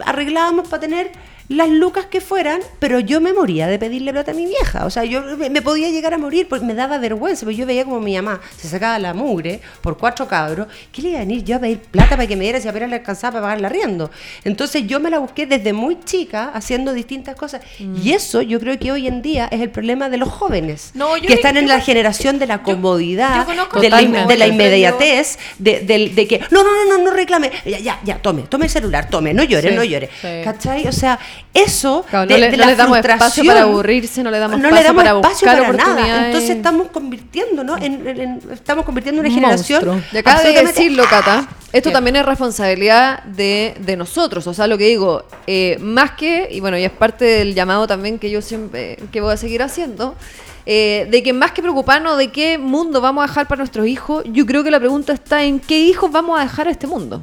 arreglábamos para tener las lucas que fueran, pero yo me moría de pedirle plata a mi vieja. O sea, yo me, podía llegar a morir porque me daba vergüenza, porque yo veía como mi mamá se sacaba la mugre por cuatro cabros. ¿Qué le iba a venir yo a pedir plata para que me diera si apenas le alcanzaba para pagar el arriendo? Entonces yo me la busqué desde muy chica haciendo distintas cosas. Y eso yo creo que hoy en día es el problema de los jóvenes, No, yo que están en yo la generación de la comodidad, yo conozco de la, in- totalmente, de la pero inmediatez, de, que no, no, no, no, no reclame, ya, ya, ya, tome, tome el celular, tome, no llore, Sí, no llore. sí. ¿Cachai? O sea, eso Claro, de, no le- de no la les damos espacio para aburrirse, no le damos no espacio le damos para espacio buscar para nada. Entonces estamos convirtiendo, ¿no? En, en- en- estamos convirtiendo en una Un generación. monstruo. Y acaba de decirlo, Cata. Esto también es responsabilidad de, de nosotros. O sea, lo que digo, eh, más que, y bueno, y es parte del llamado también que yo siempre, que voy a seguir haciendo, eh, de que más que preocuparnos de qué mundo vamos a dejar para nuestros hijos, yo creo que la pregunta está en qué hijos vamos a dejar a este mundo.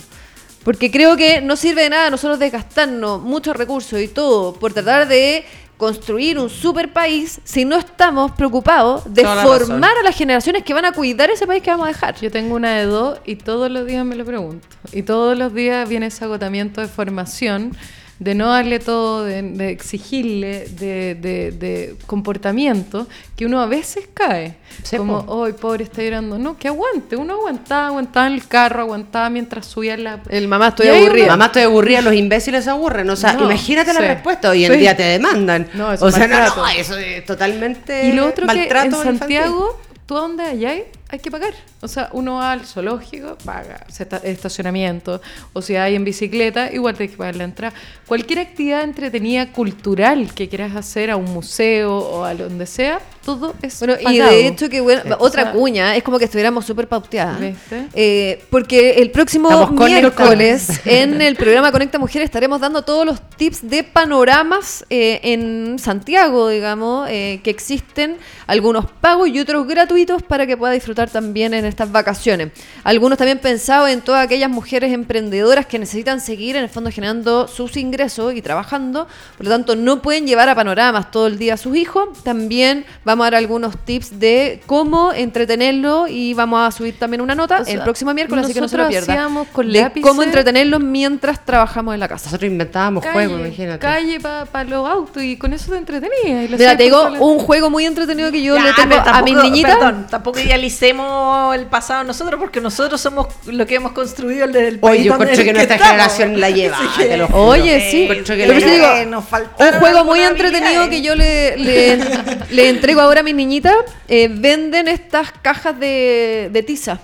Porque creo que no sirve de nada nosotros desgastarnos muchos recursos y todo por tratar de construir un super país si no estamos preocupados de Toda la formar a las generaciones que van a cuidar ese país que vamos a dejar. Yo tengo una de dos y todos los días me lo pregunto. Y todos los días viene ese agotamiento de formación, de no darle todo, de, de exigirle, de, de- de comportamiento, que uno a veces cae. Como, hoy pobre, está llorando. No, que aguante. Uno aguantaba, aguantaba en el carro, aguantaba mientras subía la... El mamá estoy aburrida. Mamá, estoy aburrida, los imbéciles se aburren. O sea, No, imagínate la sí. respuesta. Hoy en Sí. día te demandan. No, o sea, no, maltrato. no, eso es totalmente Y lo otro que en maltrato infantil. Santiago, tú a allá hay que pagar. O sea, uno va al zoológico, paga estacionamiento. O si hay en bicicleta, igual tienes que pagar la entrada. Cualquier actividad entretenida cultural que quieras hacer a un museo o a donde sea, todo es Bueno, y de hecho que bueno, Sí. otra O sea, cuña, es como que estuviéramos súper pauteadas. ¿Viste? Eh, porque el próximo Estamos miércoles en el programa Conecta Mujer estaremos dando todos los tips de panoramas eh, en Santiago, digamos, eh, que existen algunos pagos y otros gratuitos para que pueda disfrutar también en estas vacaciones. Algunos también pensados en todas aquellas mujeres emprendedoras que necesitan seguir en el fondo generando sus ingresos y trabajando, por lo tanto no pueden llevar a panoramas todo el día a sus hijos. También vamos a dar algunos tips de cómo entretenerlo y vamos a subir también una nota O sea, el próximo miércoles, así que no se lo nosotros pierda. hacíamos con de lápices- cómo entretenerlos mientras trabajamos en la casa. Nosotros inventábamos calle, juegos, imagínate. calle para los autos y con eso te entretenías. Mira, te digo la- un juego muy entretenido que yo Ya, le tengo a mis niñitas. Perdón, tampoco idealicemos el pasado nosotros, porque nosotros somos lo que hemos construido el del país. Oye, yo encuentro que nuestra estamos. generación la lleva, te lo juro. Oye, sí. Que Pero digo, nos un juego muy entretenido que yo le, le, le entrego ahora mis niñitas. eh, venden estas cajas de, de tiza.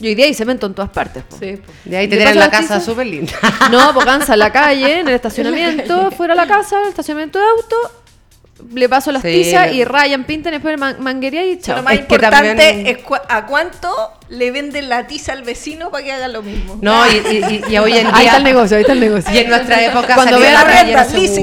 Y hoy día hay cemento en todas partes. po. Sí, po. De ahí te ¿Le tiran pasa la casa súper linda. No, pues cansa en la calle, en el estacionamiento, fuera de la casa, el estacionamiento de auto. Le paso las Sí, tizas y rayan, pintan, después man- manguería y chao. Lo más Es que importante también- es a cuánto le venden la tiza al vecino para que haga lo mismo. No, y, y- y- y hoy en día. Ahí está el negocio, ahí está el negocio. Y en nuestra época Cuando vean la renta, leasing.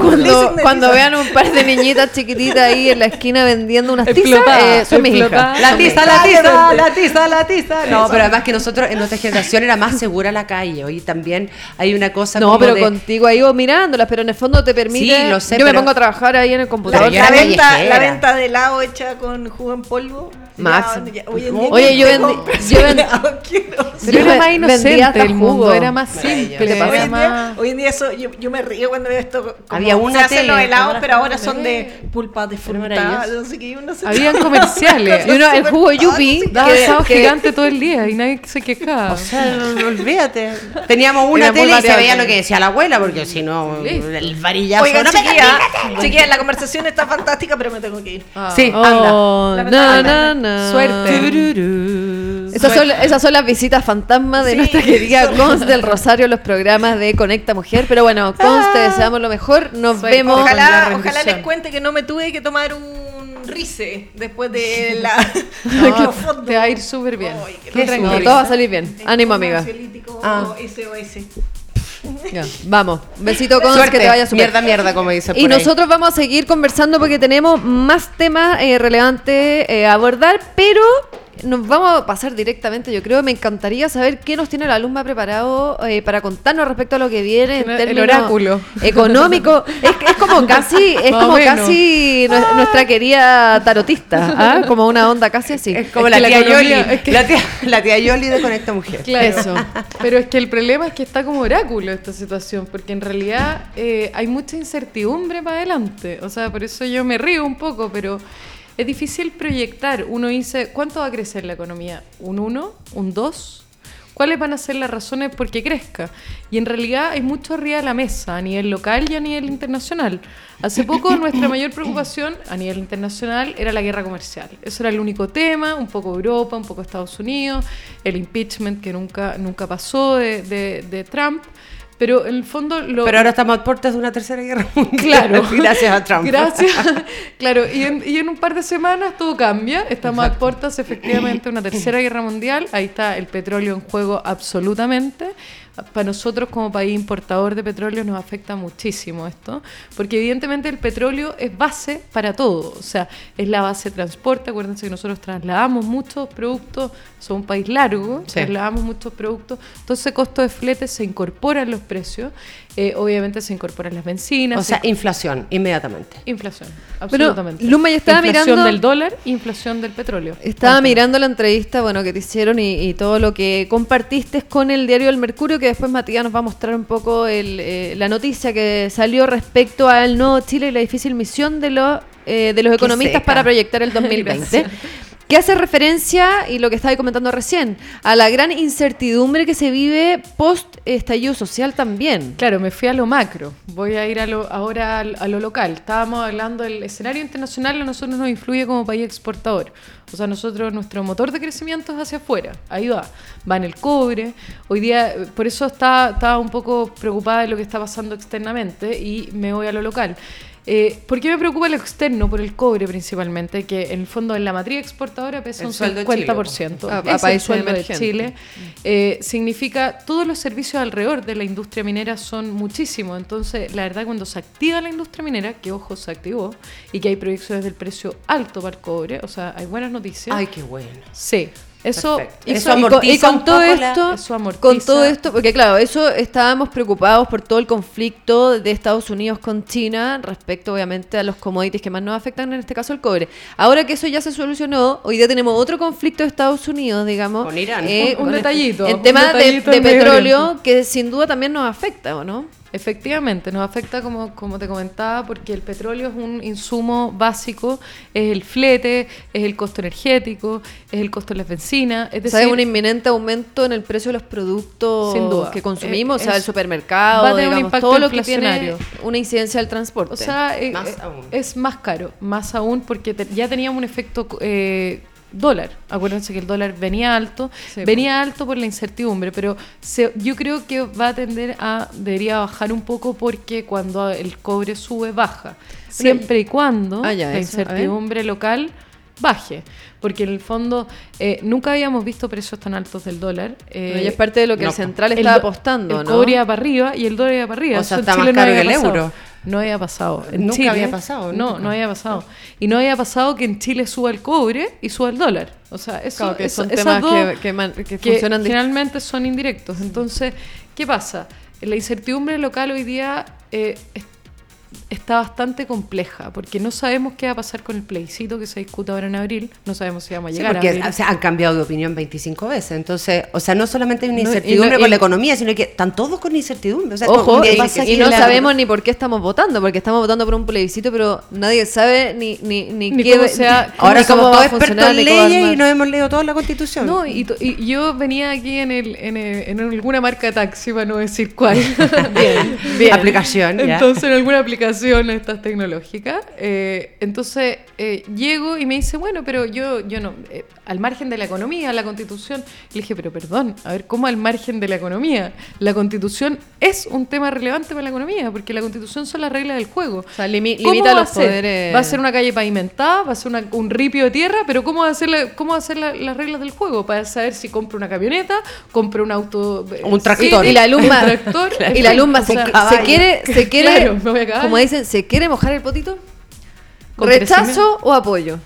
Cuando, vean un par de niñitas chiquititas ahí en la esquina vendiendo unas tizas, eh, son mis hijas. La tiza, la tiza, la tiza, la tiza. No, pero además que nosotros en nuestra generación era más segura la calle. Hoy también hay una cosa No, como pero de- contigo ahí vos mirándolas, pero en el fondo te permite. Sí, lo sé, yo me pongo a trabajar ahí en el computador. La, venta, la venta de helado hecha con jugo en polvo. Ya, ya, hoy en día Oye, yo vendí- compras yo. Pero Yo era más inocente el mundo, jugo. era más simple. Hoy en, día, más... hoy en día eso, yo, yo me río cuando veo esto. Como Había una se hacen tele, los helados, pero ahora son de pulpa de fruta. maravilloso. No sé qué, y uno se- Habían comerciales. Y uno, el jugo Yupi, Daba que- asado que- gigante todo el día y nadie se quejaba. O sea, no- no, olvídate. Teníamos una tele y se veía lo que decía la abuela, porque si no, el varillazo. Oigan, no me chiquilla, chiquilla, la conversación está fantástica, pero me tengo que ir. Ah. Sí, Oh, na. Suerte. Esas son, esas son las visitas fantasmas de Sí, nuestra querida son- Cons del Rosario, los programas de Conecta Mujer. Pero bueno, Cons, te deseamos lo mejor. Nos Suerte. vemos. con la Ojalá, ojalá les cuente que no me tuve que tomar un rice después de la No, te va a ir súper bien. Ay, qué. No, todo va a salir bien. Ánimo, amiga. Ah. SOS. Ya, vamos. Besito, Cons, Suerte. que te vaya súper. Mierda, mierda, como dice Y nosotros vamos a seguir conversando porque tenemos más temas eh, relevantes eh, a abordar, pero nos vamos a pasar directamente, yo creo. Me encantaría saber qué nos tiene la alumna preparado eh, para contarnos respecto a lo que viene en El términos oráculo. económico. Es, es como casi, es Más como casi nue- nuestra querida tarotista, ¿ah? como una onda casi así. Es como Es la, tía economía- Yoli, es que- la, tía, la tía Yoli de Conecta Mujer. Claro. Eso. Pero es que el problema es que está como oráculo esta situación, porque en realidad eh, hay mucha incertidumbre para adelante. O sea, por eso yo me río un poco, pero es difícil proyectar. Uno dice, ¿cuánto va a crecer la economía? ¿Un 1? ¿Un 2? ¿Cuáles van a ser las razones por qué crezca? Y en realidad hay mucho arriba de la mesa, a nivel local y a nivel internacional. Hace poco nuestra mayor preocupación a nivel internacional era la guerra comercial. Eso era el único tema, un poco Europa, un poco Estados Unidos, el impeachment que nunca, nunca pasó de, de- de Trump. Pero en el fondo lo, Pero ahora estamos a puertas de una tercera guerra mundial. Claro. Gracias a Trump. Gracias. claro, y en, y en un par de semanas todo cambia. Estamos a puertas efectivamente de una tercera guerra mundial. Ahí está el petróleo en juego absolutamente. Para nosotros como país importador de petróleo nos afecta muchísimo esto, porque evidentemente el petróleo es base para todo, o sea, es la base de transporte, acuérdense que nosotros trasladamos muchos productos, somos un país largo, Sí. trasladamos muchos productos, entonces costo de flete se incorpora en los precios, eh, obviamente se incorporan las bencinas, O sea, se- inflación, inmediatamente. Inflación, Pero, absolutamente. Luma, yo estaba inflación mirando- del dólar, inflación del petróleo. Estaba mirando la entrevista, bueno, que te hicieron y, y todo lo que compartiste con el diario El Mercurio, que después Matías nos va a mostrar un poco el, eh, la noticia que salió respecto al nuevo Chile y la difícil misión de, los eh, de los economistas para proyectar el 2020. Que hace referencia, y lo que estaba comentando recién, a la gran incertidumbre que se vive post estallido social también. Claro, me fui a lo macro. Voy a ir a lo, ahora a, lo local. Estábamos hablando del escenario internacional, a nosotros nos influye como país exportador. O sea, nosotros, nuestro motor de crecimiento es hacia afuera. Ahí va. Va en el cobre. Hoy día, por eso estaba, estaba un poco preocupada de lo que está pasando externamente y me voy a lo local. Eh, ¿Por qué me preocupa lo externo? Por el cobre principalmente, que en el fondo en la matriz exportadora pesa El un sueldo de Chile, 50%. A- a países de. Chile. Eh, significa todos los servicios alrededor de la industria minera son muchísimos. Entonces, la verdad, cuando se activa la industria minera, que ojo, se activó, y que hay proyecciones del precio alto para el cobre, o sea, hay buenas noticias. Ay, qué bueno. Sí. Eso, Perfecto. Eso y con, amortiza y con un todo la- esto, eso amortiza. con todo esto, porque claro, eso estábamos preocupados por todo el conflicto de Estados Unidos con China respecto, obviamente, a los commodities que más nos afectan, en este caso el cobre. Ahora que eso ya se solucionó, hoy día tenemos otro conflicto de Estados Unidos, digamos, Con Irán. eh, Un- un con- detallito, en un tema de, detallito de Medio petróleo que sin duda también nos afecta, ¿o no? Efectivamente, nos afecta como, como te comentaba, porque el petróleo es un insumo básico, es el flete, es el costo energético, es el costo de las bencinas, es O decir, sea, hay un inminente aumento en el precio de los productos Sin duda. que consumimos, Eh, o sea, el es- supermercado, va a tener un digamos, impacto todo lo que tiene una incidencia del transporte. O sea, eh, Más eh, aún. es más caro, más aún porque te- ya teníamos un efecto eh, dólar. Acuérdense que el dólar venía alto, Sí, venía alto por la incertidumbre, pero se- yo creo que va a tender a, debería bajar un poco porque cuando el cobre sube, baja. Siempre y cuando Ah, ya, la eso, incertidumbre local baje, porque en el fondo eh, nunca habíamos visto precios tan altos del dólar. eh, y es parte de lo que no, el central el estaba do- apostando, el ¿no? cobre iba para arriba y el dólar iba para arriba. O sea, Eso en está más Chile no caro había que el pasado. euro. No había pasado. En Nunca Chile- había pasado, No, no había pasado. Y no había pasado que en Chile suba el cobre y suba el dólar. O sea, eso, Claro, que eso- son esas temas dos que, que que que funcionan generalmente son indirectos. Entonces, ¿qué pasa? La incertidumbre local hoy día eh, está bastante compleja porque no sabemos qué va a pasar con el plebiscito que se discute ahora en abril. No sabemos si vamos a Sí, llegar a porque abril. o sea, han cambiado de opinión 25 veces. Entonces, o sea, no solamente hay una No, y incertidumbre no- con y- la economía, sino que están todos con incertidumbre. O sea, Ojo, y, no la- sabemos ni por qué estamos votando, porque estamos votando por un plebiscito, pero nadie sabe ni, ni, ni, Ni qué cómo sea- cómo- Ahora ni cómo somos todos a expertos en a leyes y no hemos leído toda la constitución. No, y, to- y yo venía aquí en, el, en, el- en alguna marca de taxi, para no decir cuál. Bien, bien. Aplicación, ya. Entonces, en alguna aplicación de estas tecnológicas. eh, entonces, eh, llego y me dice, bueno, pero yo, yo no, eh, al margen de la economía, la constitución. Le dije, pero perdón, a ver, ¿cómo al margen de la economía? La constitución es un tema relevante para la economía, porque la constitución son las reglas del juego. O sea, limi- ¿Cómo limita los poderes. Va a ser una calle pavimentada, va a ser una- un ripio de tierra, pero ¿cómo va a ser, la- cómo va a ser la- las reglas del juego? Para saber si compro una camioneta, compro un auto... Un tractor. Y, y la tractor. y la alumna O se, quiere, se quiere, Claro, me voy a. como dicen, se quiere mojar el potito. ¿Rechazo o apoyo?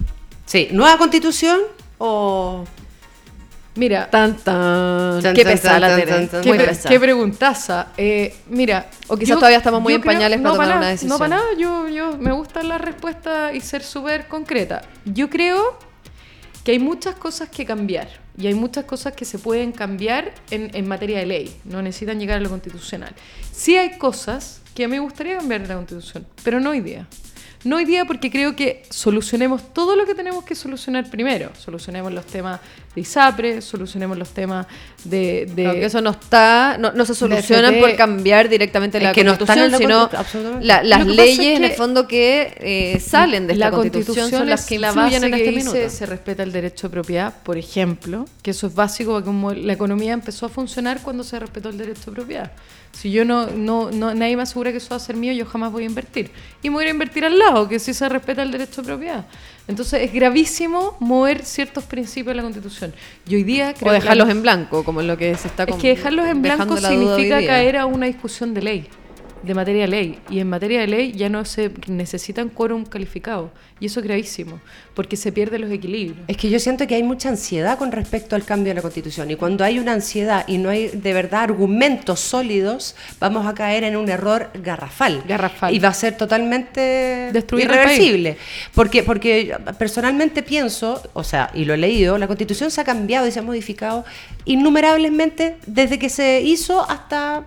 Sí, nueva constitución o Mira, Tan, tan. Qué pesada la Tere. qué, pre- pesada. qué preguntaza. Eh, mira, O quizás todavía estamos muy en pañales para no tomar nada, una decisión. No para nada, yo, yo me gusta la respuesta y ser súper concreta. Yo creo que hay muchas cosas que cambiar y hay muchas cosas que se pueden cambiar en, en materia de ley, no necesitan llegar a lo constitucional. Sí hay cosas que me gustaría cambiar la constitución, pero no hoy día. No hoy día porque creo que solucionemos todo lo que tenemos que solucionar primero. Solucionemos los temas de ISAPRE, solucionemos los temas de... que eso no está, no, no se solucionan por cambiar directamente la que no constitución, la sino la- las que leyes es en el que fondo que eh, salen de esta la constitución, son las que la base en que este dice minuto. se respeta el derecho de propiedad, por ejemplo, que eso es básico porque como la economía empezó a funcionar cuando se respetó el derecho de propiedad. Si yo no, no, no nadie me asegura que eso va a ser mío, yo jamás voy a invertir. Y me voy a invertir al lado, que sí se respeta el derecho de propiedad. Entonces es gravísimo mover ciertos principios de la Constitución. Y hoy día creo O que dejarlos la- en blanco, como lo que se está es que dejarlos en blanco significa caer a una discusión de ley, de materia de ley. Y en materia de ley ya no se necesitan quórum calificado. Y eso es gravísimo, porque se pierden los equilibrios. Es que yo siento que hay mucha ansiedad con respecto al cambio de la constitución y cuando hay una ansiedad y no hay de verdad argumentos sólidos, vamos a caer en un error garrafal. Garrafal. Y va a ser totalmente Destruir irreversible. Porque, porque personalmente pienso, o sea, y lo he leído, la constitución se ha cambiado y se ha modificado innumerablemente desde que se hizo hasta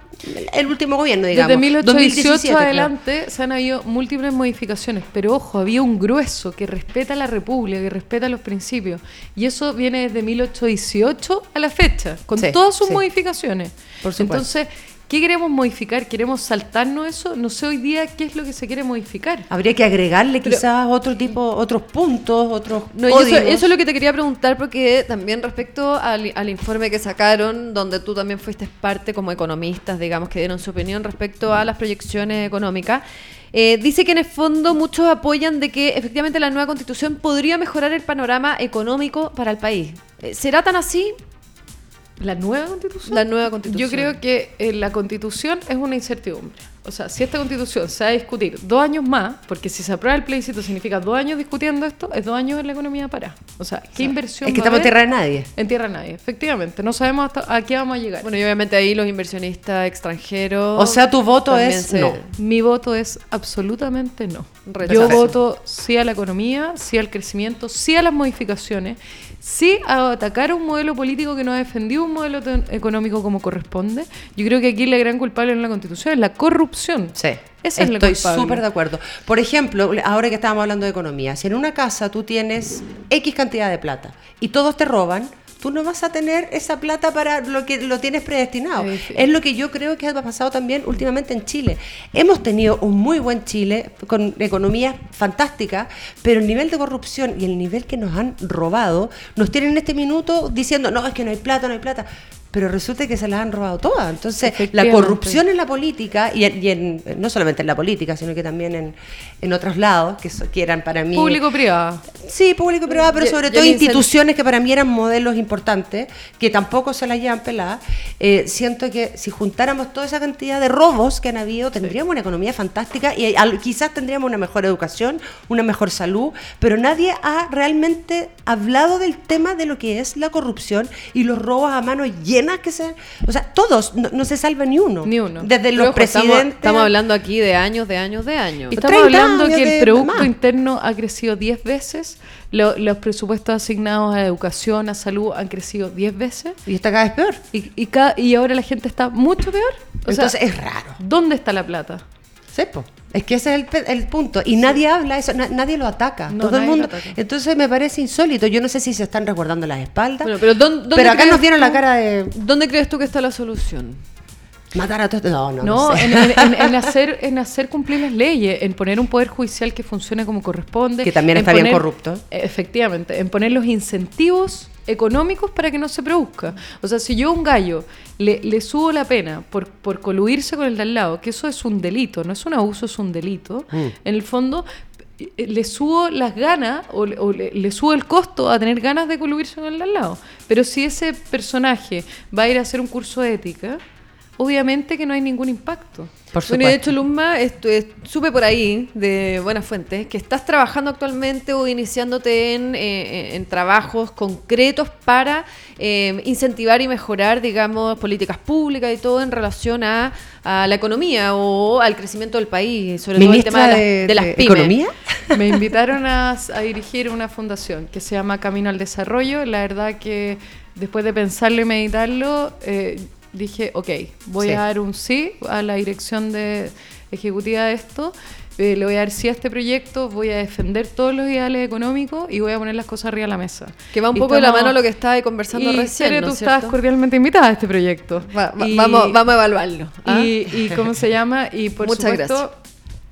el último gobierno, digamos. Desde 1818 2017, creo. adelante se han habido múltiples modificaciones, pero ojo, había un grueso que respeta la República, que respeta los principios, y eso viene desde 1818 a la fecha, con Sí, todas sus sí. modificaciones. Por supuesto. Entonces, ¿qué queremos modificar? ¿Queremos saltarnos eso? No sé hoy día qué es lo que se quiere modificar. Habría que agregarle Pero- quizás otro tipo, otros puntos, otros No, eso, es lo que te quería preguntar porque también respecto al, al informe que sacaron, donde tú también fuiste parte como economistas, digamos, que dieron su opinión respecto a las proyecciones económicas, eh, dice que en el fondo muchos apoyan de que efectivamente la nueva constitución podría mejorar el panorama económico para el país. Eh, ¿Será tan así ¿La nueva constitución? la nueva constitución? Yo creo que eh, la constitución es una incertidumbre. O sea, si esta constitución se va a discutir dos años más, porque si se aprueba el plebiscito significa dos años discutiendo esto, es dos años en la economía para. O sea, ¿qué inversión Es que va estamos en tierra de nadie. En tierra de nadie, efectivamente. No sabemos hasta a qué vamos a llegar. Bueno, y obviamente ahí los inversionistas extranjeros... O sea, tu voto es se- no. Mi voto es absolutamente no. Rechazo. Yo voto sí a la economía, sí al crecimiento, sí a las modificaciones, sí a atacar un modelo político que no ha defendido un modelo económico como corresponde. Yo creo que aquí la gran culpable en la constitución es la corrupción. Sí. Esa es la Estoy súper de acuerdo. Por ejemplo, ahora que estábamos hablando de economía, si en una casa tú tienes X cantidad de plata y todos te roban, tú no vas a tener esa plata para lo que lo tienes predestinado. Sí, sí. Es lo que yo creo que ha pasado también últimamente en Chile. Hemos tenido un muy buen Chile con economía fantástica, pero el nivel de corrupción y el nivel que nos han robado nos tienen en este minuto diciendo, no, es que no hay plata, no hay plata. Pero resulta que se las han robado todas. Entonces, la corrupción en la política, y, en- y en- no solamente en la política, sino que también en, en otros lados, que, so- que eran para mí... Público-privado. Sí, público y privado, pero Y- sobre y todo instituciones que para mí eran modelos importantes, que tampoco se las llevan peladas. Eh, siento que si juntáramos toda esa cantidad de robos que han habido, tendríamos una economía fantástica y al- quizás tendríamos una mejor educación, una mejor salud, pero nadie ha realmente hablado del tema de lo que es la corrupción y los robos a llenas que se... O sea, todos, no, no se salva ni uno. Ni uno. Desde Pero los ojo, presidentes... Estamos, hablando aquí de años, de años, de años. Estamos 30 hablando años que el Producto. Interno ha crecido 10 veces, lo- los presupuestos asignados a educación, a salud han crecido 10 veces, Y está cada vez peor. y, y, ca- y ahora la gente está mucho peor. O sea, Entonces es raro. ¿dónde está la plata? Sí, po. Es que ese es el, el punto. Y nadie habla eso, na- nadie lo ataca. No, Todo el mundo. Entonces me parece insólito. Yo no sé si se están resguardando las espaldas. Bueno, pero ¿dónde- dónde pero acá nos dieron la cara de ¿Dónde crees tú que está la solución? matar a todos. No, no, No, no sé. en, en- hacer, en hacer cumplir las leyes, en poner un poder judicial que funcione como corresponde. Que también está bien corrupto. Efectivamente, en poner los incentivos económicos para que no se produzca. O sea, si yo a un gallo le, le subo la pena por, por coludirse con el de al lado, que eso es un delito, no es un abuso, es un delito, Mm. en el fondo eh, le subo las ganas o, le- o le, le subo el costo a tener ganas de coludirse con el de al lado. Pero si ese personaje va a ir a hacer un curso de ética, obviamente que no hay ningún impacto. Por Bueno, y de hecho, es- supe por ahí, de buenas fuentes, que estás trabajando actualmente o iniciándote en, eh, en trabajos concretos para eh, incentivar y mejorar, digamos, políticas públicas y todo en relación a, a la economía o al crecimiento del país, sobre todo el tema de, las- de, de las de pymes. Economía. Me invitaron a, a dirigir una fundación que se llama Camino al Desarrollo. La verdad que después de pensarlo y meditarlo, eh, dije, ok, voy Sí. a dar un sí a la dirección de, ejecutiva de esto. eh, le voy a dar sí a este proyecto, voy a defender todos los ideales económicos y voy a poner las cosas arriba de la mesa. Que va un Y poco de la mano lo que estaba conversando y, recién, Tere, ¿no tú es estabas cordialmente invitada a este proyecto. Va- va- Y- vamos, vamos a evaluarlo. ¿ah? y, y cómo se llama y por Muchas supuesto gracias.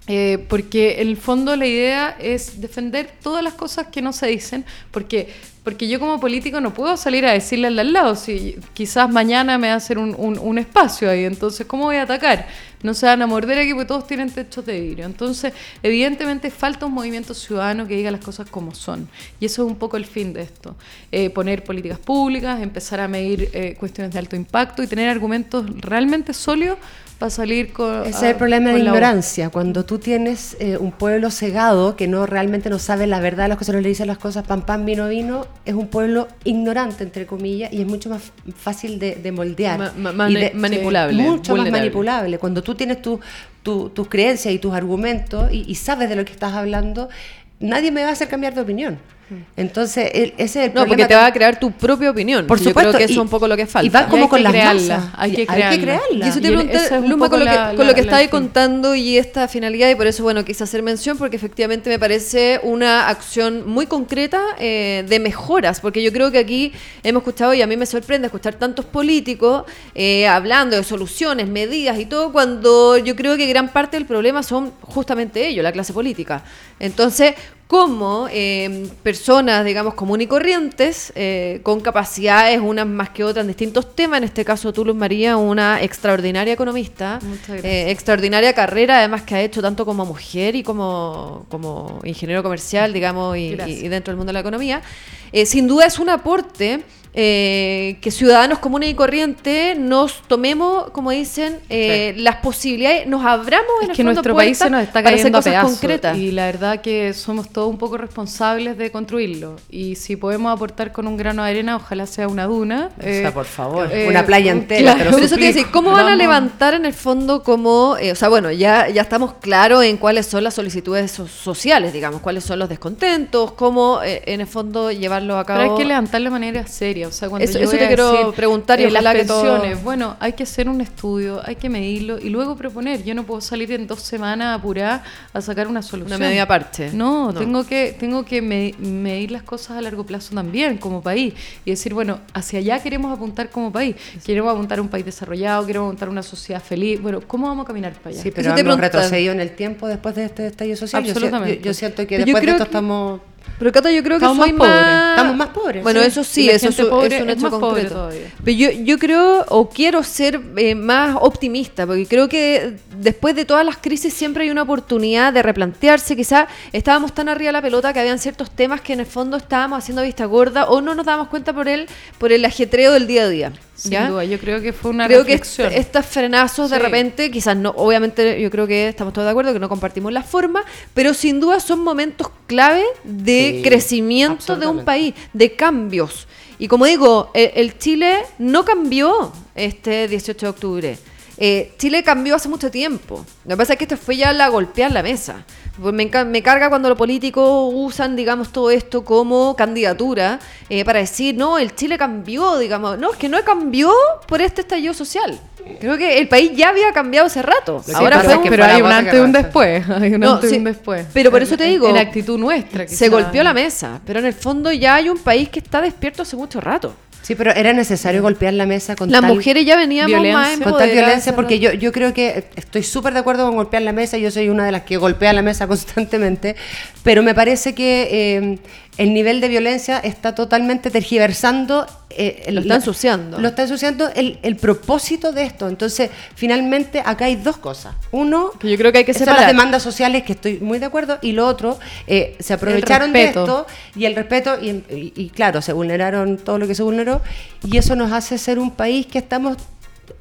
eh, porque en el fondo la idea es defender todas las cosas que no se dicen porque porque yo como político no puedo salir a decirle al lado si quizás mañana me hacer un, un- un espacio ahí entonces cómo voy a atacar no se van a morder aquí porque todos tienen techos de vidrio entonces evidentemente falta un movimiento ciudadano que diga las cosas como son y eso es un poco el fin de esto Eh, poner políticas públicas empezar a medir eh, cuestiones de alto impacto y tener argumentos realmente sólidos para salir con Ese es el problema de la ignorancia. Cuando tú tienes eh, un pueblo cegado que no realmente no sabe la verdad de las cosas, no le dice las cosas pan pan, vino vino, es un pueblo ignorante, entre comillas, y es mucho más fácil de, de moldear. Ma- ma- y mani- de- manipulable, Mucho más manipulable. Cuando tú tienes tu- tu- tus creencias y tus argumentos y sabes de lo que estás hablando, nadie me va a hacer cambiar de opinión. Entonces, el- ese es el No, problema. porque te va a crear tu propia opinión. Por Yo supuesto, creo que eso y- es un poco lo que falta. Y va Y como hay con que las crearla, masas. hay que Y crearla. Y crearla. eso te Y pregunté, es Luma, con lo que, la- con lo que la fin. contando y esta finalidad, y por eso, bueno, quise hacer mención, porque efectivamente me parece una acción muy concreta eh, de mejoras, porque yo creo que aquí hemos escuchado, y a mí me sorprende escuchar tantos políticos eh, hablando de soluciones, medidas y todo, cuando yo creo que gran parte del problema son justamente ellos, la clase política. Entonces, como eh, personas, digamos, comunes y corrientes, eh, con capacidades, unas más que otras en distintos temas, en este caso tú, Luz María, una extraordinaria economista, eh, extraordinaria carrera, además que ha hecho tanto como mujer y como, como ingeniero comercial, digamos, y, Gracias. y- y dentro del mundo de la economía, eh, sin duda es un aporte. Eh, que ciudadanos comunes y corrientes nos tomemos, como dicen, eh, las posibilidades, nos abramos en Es el que fondo nuestro país se nos está cayendo a cosas pedazos concretas. y la verdad que somos todos un poco responsables de construirlo y si podemos aportar con un grano de arena ojalá sea una duna O sea, por favor, eh, una playa entera, te lo Por eso te decir, ¿cómo van a levantar en el fondo como, eh, o sea, bueno, ya, ya estamos claros en cuáles son las solicitudes so- sociales, digamos, cuáles son los descontentos, cómo eh, en el fondo llevarlo a cabo. Pero hay que levantarlo de manera seria. O sea, cuando Eso- yo eso voy te a quiero decir, preguntar y eh, las pensiones, bueno, hay que hacer un estudio, hay que medirlo y luego proponer. Yo no puedo salir en dos semanas apurada a sacar una solución. Una medida aparte. No, No. tengo que tengo que me- medir las cosas a largo plazo también como país y decir, bueno, hacia allá queremos apuntar como país. Queremos apuntar a un país desarrollado, queremos apuntar a una sociedad feliz. Bueno, ¿cómo vamos a caminar para allá? Sí, pero hemos pregunta- retrocedido en el tiempo después de este estallido social. Absolutamente. Yo, yo siento que Pero después de esto que- estamos... Pero Cata, yo creo que soy más pobres. Estamos más pobres, Bueno, sí. eso sí, eso es, pobre es un es hecho concreto. Pero yo, yo creo o quiero ser eh, más optimista, porque creo que después de todas las crisis siempre hay una oportunidad de replantearse. Quizás estábamos tan arriba de la pelota que habían ciertos temas que en el fondo estábamos haciendo vista gorda o no nos dábamos cuenta por el, por el ajetreo del día a día. Sin ¿ya? duda, yo creo que fue una creo que reflexión. est- estos frenazos de repente, quizás no, obviamente yo creo que estamos todos de acuerdo que no compartimos la forma, pero sin duda son momentos clave de Sí, crecimiento de un país, de cambios. Y como digo, el, el Chile no cambió este 18 de octubre. Eh, Chile cambió hace mucho tiempo. Lo que pasa es que esto fue ya la golpear la mesa. Pues me, me carga cuando los políticos usan, digamos, todo esto como candidatura eh, para decir, no, el Chile cambió, digamos. No, es que no cambió por este estallido social. Creo que el país ya había cambiado hace rato. Ahora pasa fue un- pero la hay un antes y un después. Hay un No, antes sí, y un después. pero por eso te digo, En actitud nuestra. se golpeó la mesa, pero en el fondo ya hay un país que está despierto hace mucho rato. Sí, pero era necesario golpear la mesa con Las tal... mujeres ya veníamos violencia. más con tal violencia, porque yo, yo creo que estoy súper de acuerdo con golpear la mesa, yo soy una de las que golpea la mesa constantemente, pero me parece que eh, el nivel de violencia está totalmente tergiversando. eh, Lo está ensuciando. Lo está ensuciando el, el propósito de esto. Entonces, finalmente, acá hay dos cosas. Uno, Que yo creo que hay que son separar. las demandas sociales, que estoy muy de acuerdo, y lo otro, eh, se aprovecharon de esto y el respeto, y, y- y claro, se vulneraron todo lo que se vulneró, y eso nos hace ser un país que estamos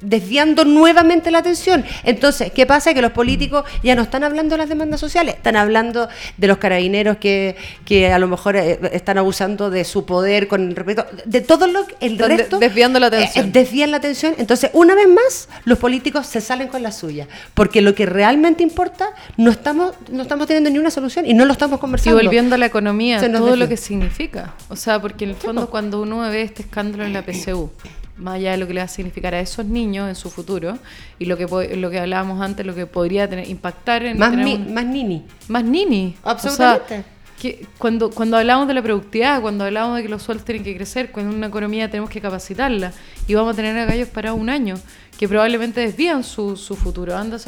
desviando nuevamente la atención. Entonces, ¿qué pasa? Que los políticos ya no están hablando de las demandas sociales, están hablando de los carabineros que, que a lo mejor eh, están abusando de su poder con el respeto, de todo lo el resto. desviando la eh, atención. eh, desvían la atención. Entonces, una vez más, los políticos se salen con la suya. Porque lo que realmente importa, no estamos, no estamos teniendo ni una solución y no lo estamos Y conversando. volviendo a la economía, todo lo que significa. O sea, porque en el fondo cuando uno ve este escándalo en la PCU, más allá de lo que le va a significar a esos niños en su futuro, y lo que lo que hablábamos antes, lo que podría tener, impactar en más, un- más nini. más nini. Absolutamente. O sea, que cuando, cuando hablamos de la productividad, cuando hablamos de que los sueldos tienen que crecer, cuando una economía tenemos que capacitarla y vamos a tener a gallos para un año que probablemente desvían su, su futuro. Anda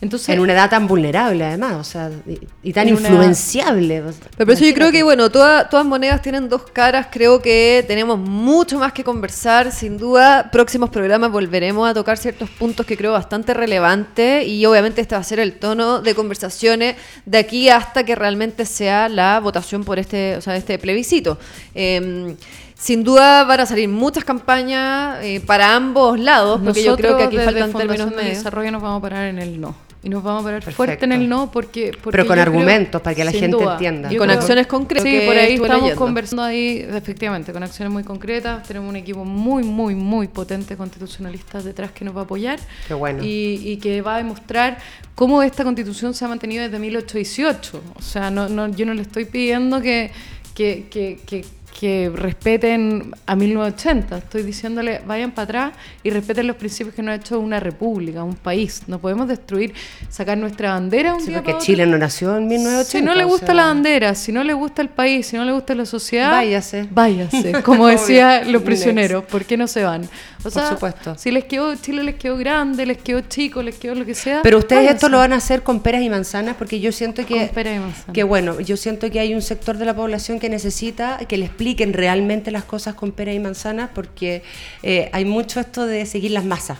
Entonces, En una edad tan vulnerable, además, o sea, y, y tan influenciable. Pero por eso yo creo que, bueno, toda- todas monedas tienen dos caras. Creo que tenemos mucho más que conversar. Sin duda, próximos programas volveremos a tocar ciertos puntos que creo bastante relevantes. Y obviamente este va a ser el tono de conversaciones de aquí hasta que realmente sea la votación por este, o sea, este plebiscito. Eh, sin duda van a salir muchas campañas eh, para ambos lados, porque yo creo que aquí faltan términos de desarrollo nos vamos a parar en el no. Y nos vamos a parar Perfecto. fuerte en el no porque... porque Pero con creo- argumentos, para que la gente duda. entienda. Yo Con creo- acciones concretas Sí, por ahí estamos leyendo. conversando ahí, efectivamente, con acciones muy concretas. Tenemos un equipo muy, muy, muy potente constitucionalista detrás que nos va a apoyar. Qué bueno. Y, y que va a demostrar cómo esta constitución se ha mantenido desde 1818. O sea, no, no, yo no le estoy pidiendo que, que, que, que, que respeten a 1980. Estoy diciéndole, vayan para atrás y respeten los principios que nos ha hecho una república, un país. No podemos destruir, sacar nuestra bandera un Sí, día porque para otro. Chile no nació en 1980. Si no le o gusta sea, la bandera, si no le gusta el país, si no le gusta la sociedad, Váyase. Váyase, como decía Obvio. los prisioneros, ¿por qué no se van? O Por sea, supuesto. si les quedó, Chile les quedó grande, les quedó chico, les quedó lo que sea. Pero ustedes váyanse. esto lo van a hacer con peras y manzanas porque yo siento que Con pera y manzana. que bueno, yo siento que hay un sector de la población que necesita que le expliquen realmente las cosas con peras y manzanas porque eh, hay mucho esto de seguir las masas.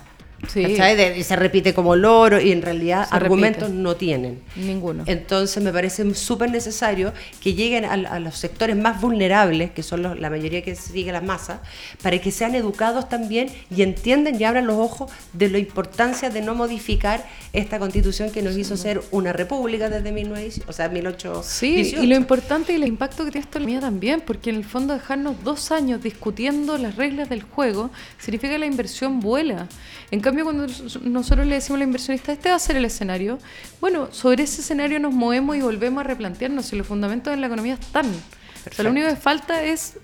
Sí. De- y se repite como loro y en realidad Se argumentos repite. no tienen. Ninguno. Entonces me parece súper necesario que lleguen a, a los sectores más vulnerables, que son los- la mayoría que sigue las masas, para que sean educados también y entiendan y abran los ojos de la importancia de no modificar esta constitución que nos hizo ser una república desde 19, o sea, 1818. Sí, y lo importante y el impacto que tiene esto en la mía también, porque en el fondo dejarnos dos años discutiendo las reglas del juego significa que la inversión vuela. En cambio, cuando nos- nosotros le decimos a la inversionista, este va a ser el escenario, bueno, sobre ese escenario nos movemos y volvemos a replantearnos si los fundamentos de la economía están. O sea, lo único que falta es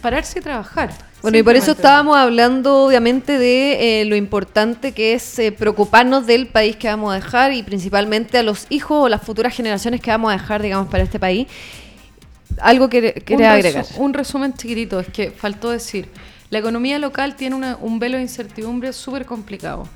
pararse y trabajar. Bueno, y por eso estábamos hablando, obviamente, de eh, lo importante que es eh, preocuparnos del país que vamos a dejar y principalmente a los hijos o las futuras generaciones que vamos a dejar, digamos, para este país. Algo que quería resu- agregar. un resumen chiquitito, es que faltó decir, la economía local tiene una- un velo de incertidumbre súper complicado,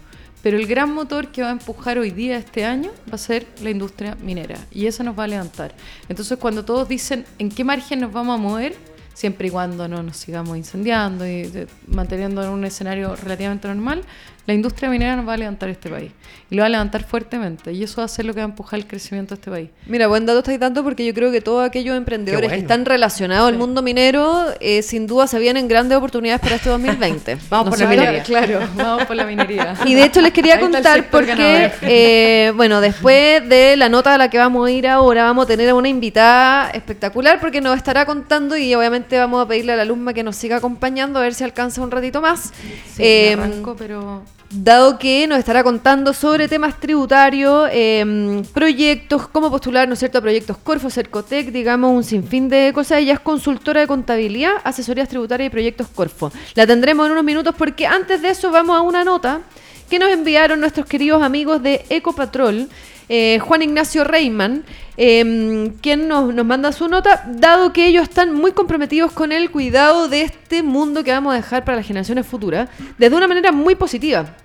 pero el gran motor que va a empujar hoy día, este año, va a ser la industria minera, y eso nos va a levantar. Entonces, cuando todos dicen en qué margen nos vamos a mover, siempre y cuando no nos sigamos incendiando y de- manteniendo en un escenario relativamente normal, la industria minera nos va a levantar este país, y lo va a levantar fuertemente, y eso va a ser lo que va a empujar el crecimiento de este país. Mira, buen dato estáis dando porque yo creo que todos aquellos emprendedores bueno. que están relacionados al mundo minero, eh, sin duda se vienen grandes oportunidades para este 2020. Vamos por la minería. Claro, vamos por la minería. Y de hecho les quería Ahí contar porque, eh, bueno, después de la nota a la que vamos a ir ahora, vamos a tener a una invitada espectacular porque nos estará contando y obviamente vamos a pedirle a la alumna que nos siga acompañando a ver si alcanza un ratito más. Sí, Eh, me arranco, pero dado que nos estará contando sobre temas tributarios, eh, proyectos, cómo postular, ¿no es cierto?, a proyectos Corfo, Cercotec, digamos, un sinfín de cosas. Ella es consultora de contabilidad, asesorías tributarias y proyectos Corfo. La tendremos en unos minutos porque antes de eso vamos a una nota que nos enviaron nuestros queridos amigos de Ecopatrol. Eh, Juan Ignacio Reyman, eh, quien nos, nos manda su nota, dado que ellos están muy comprometidos con el cuidado de este mundo que vamos a dejar para las generaciones futuras, desde una manera muy positiva.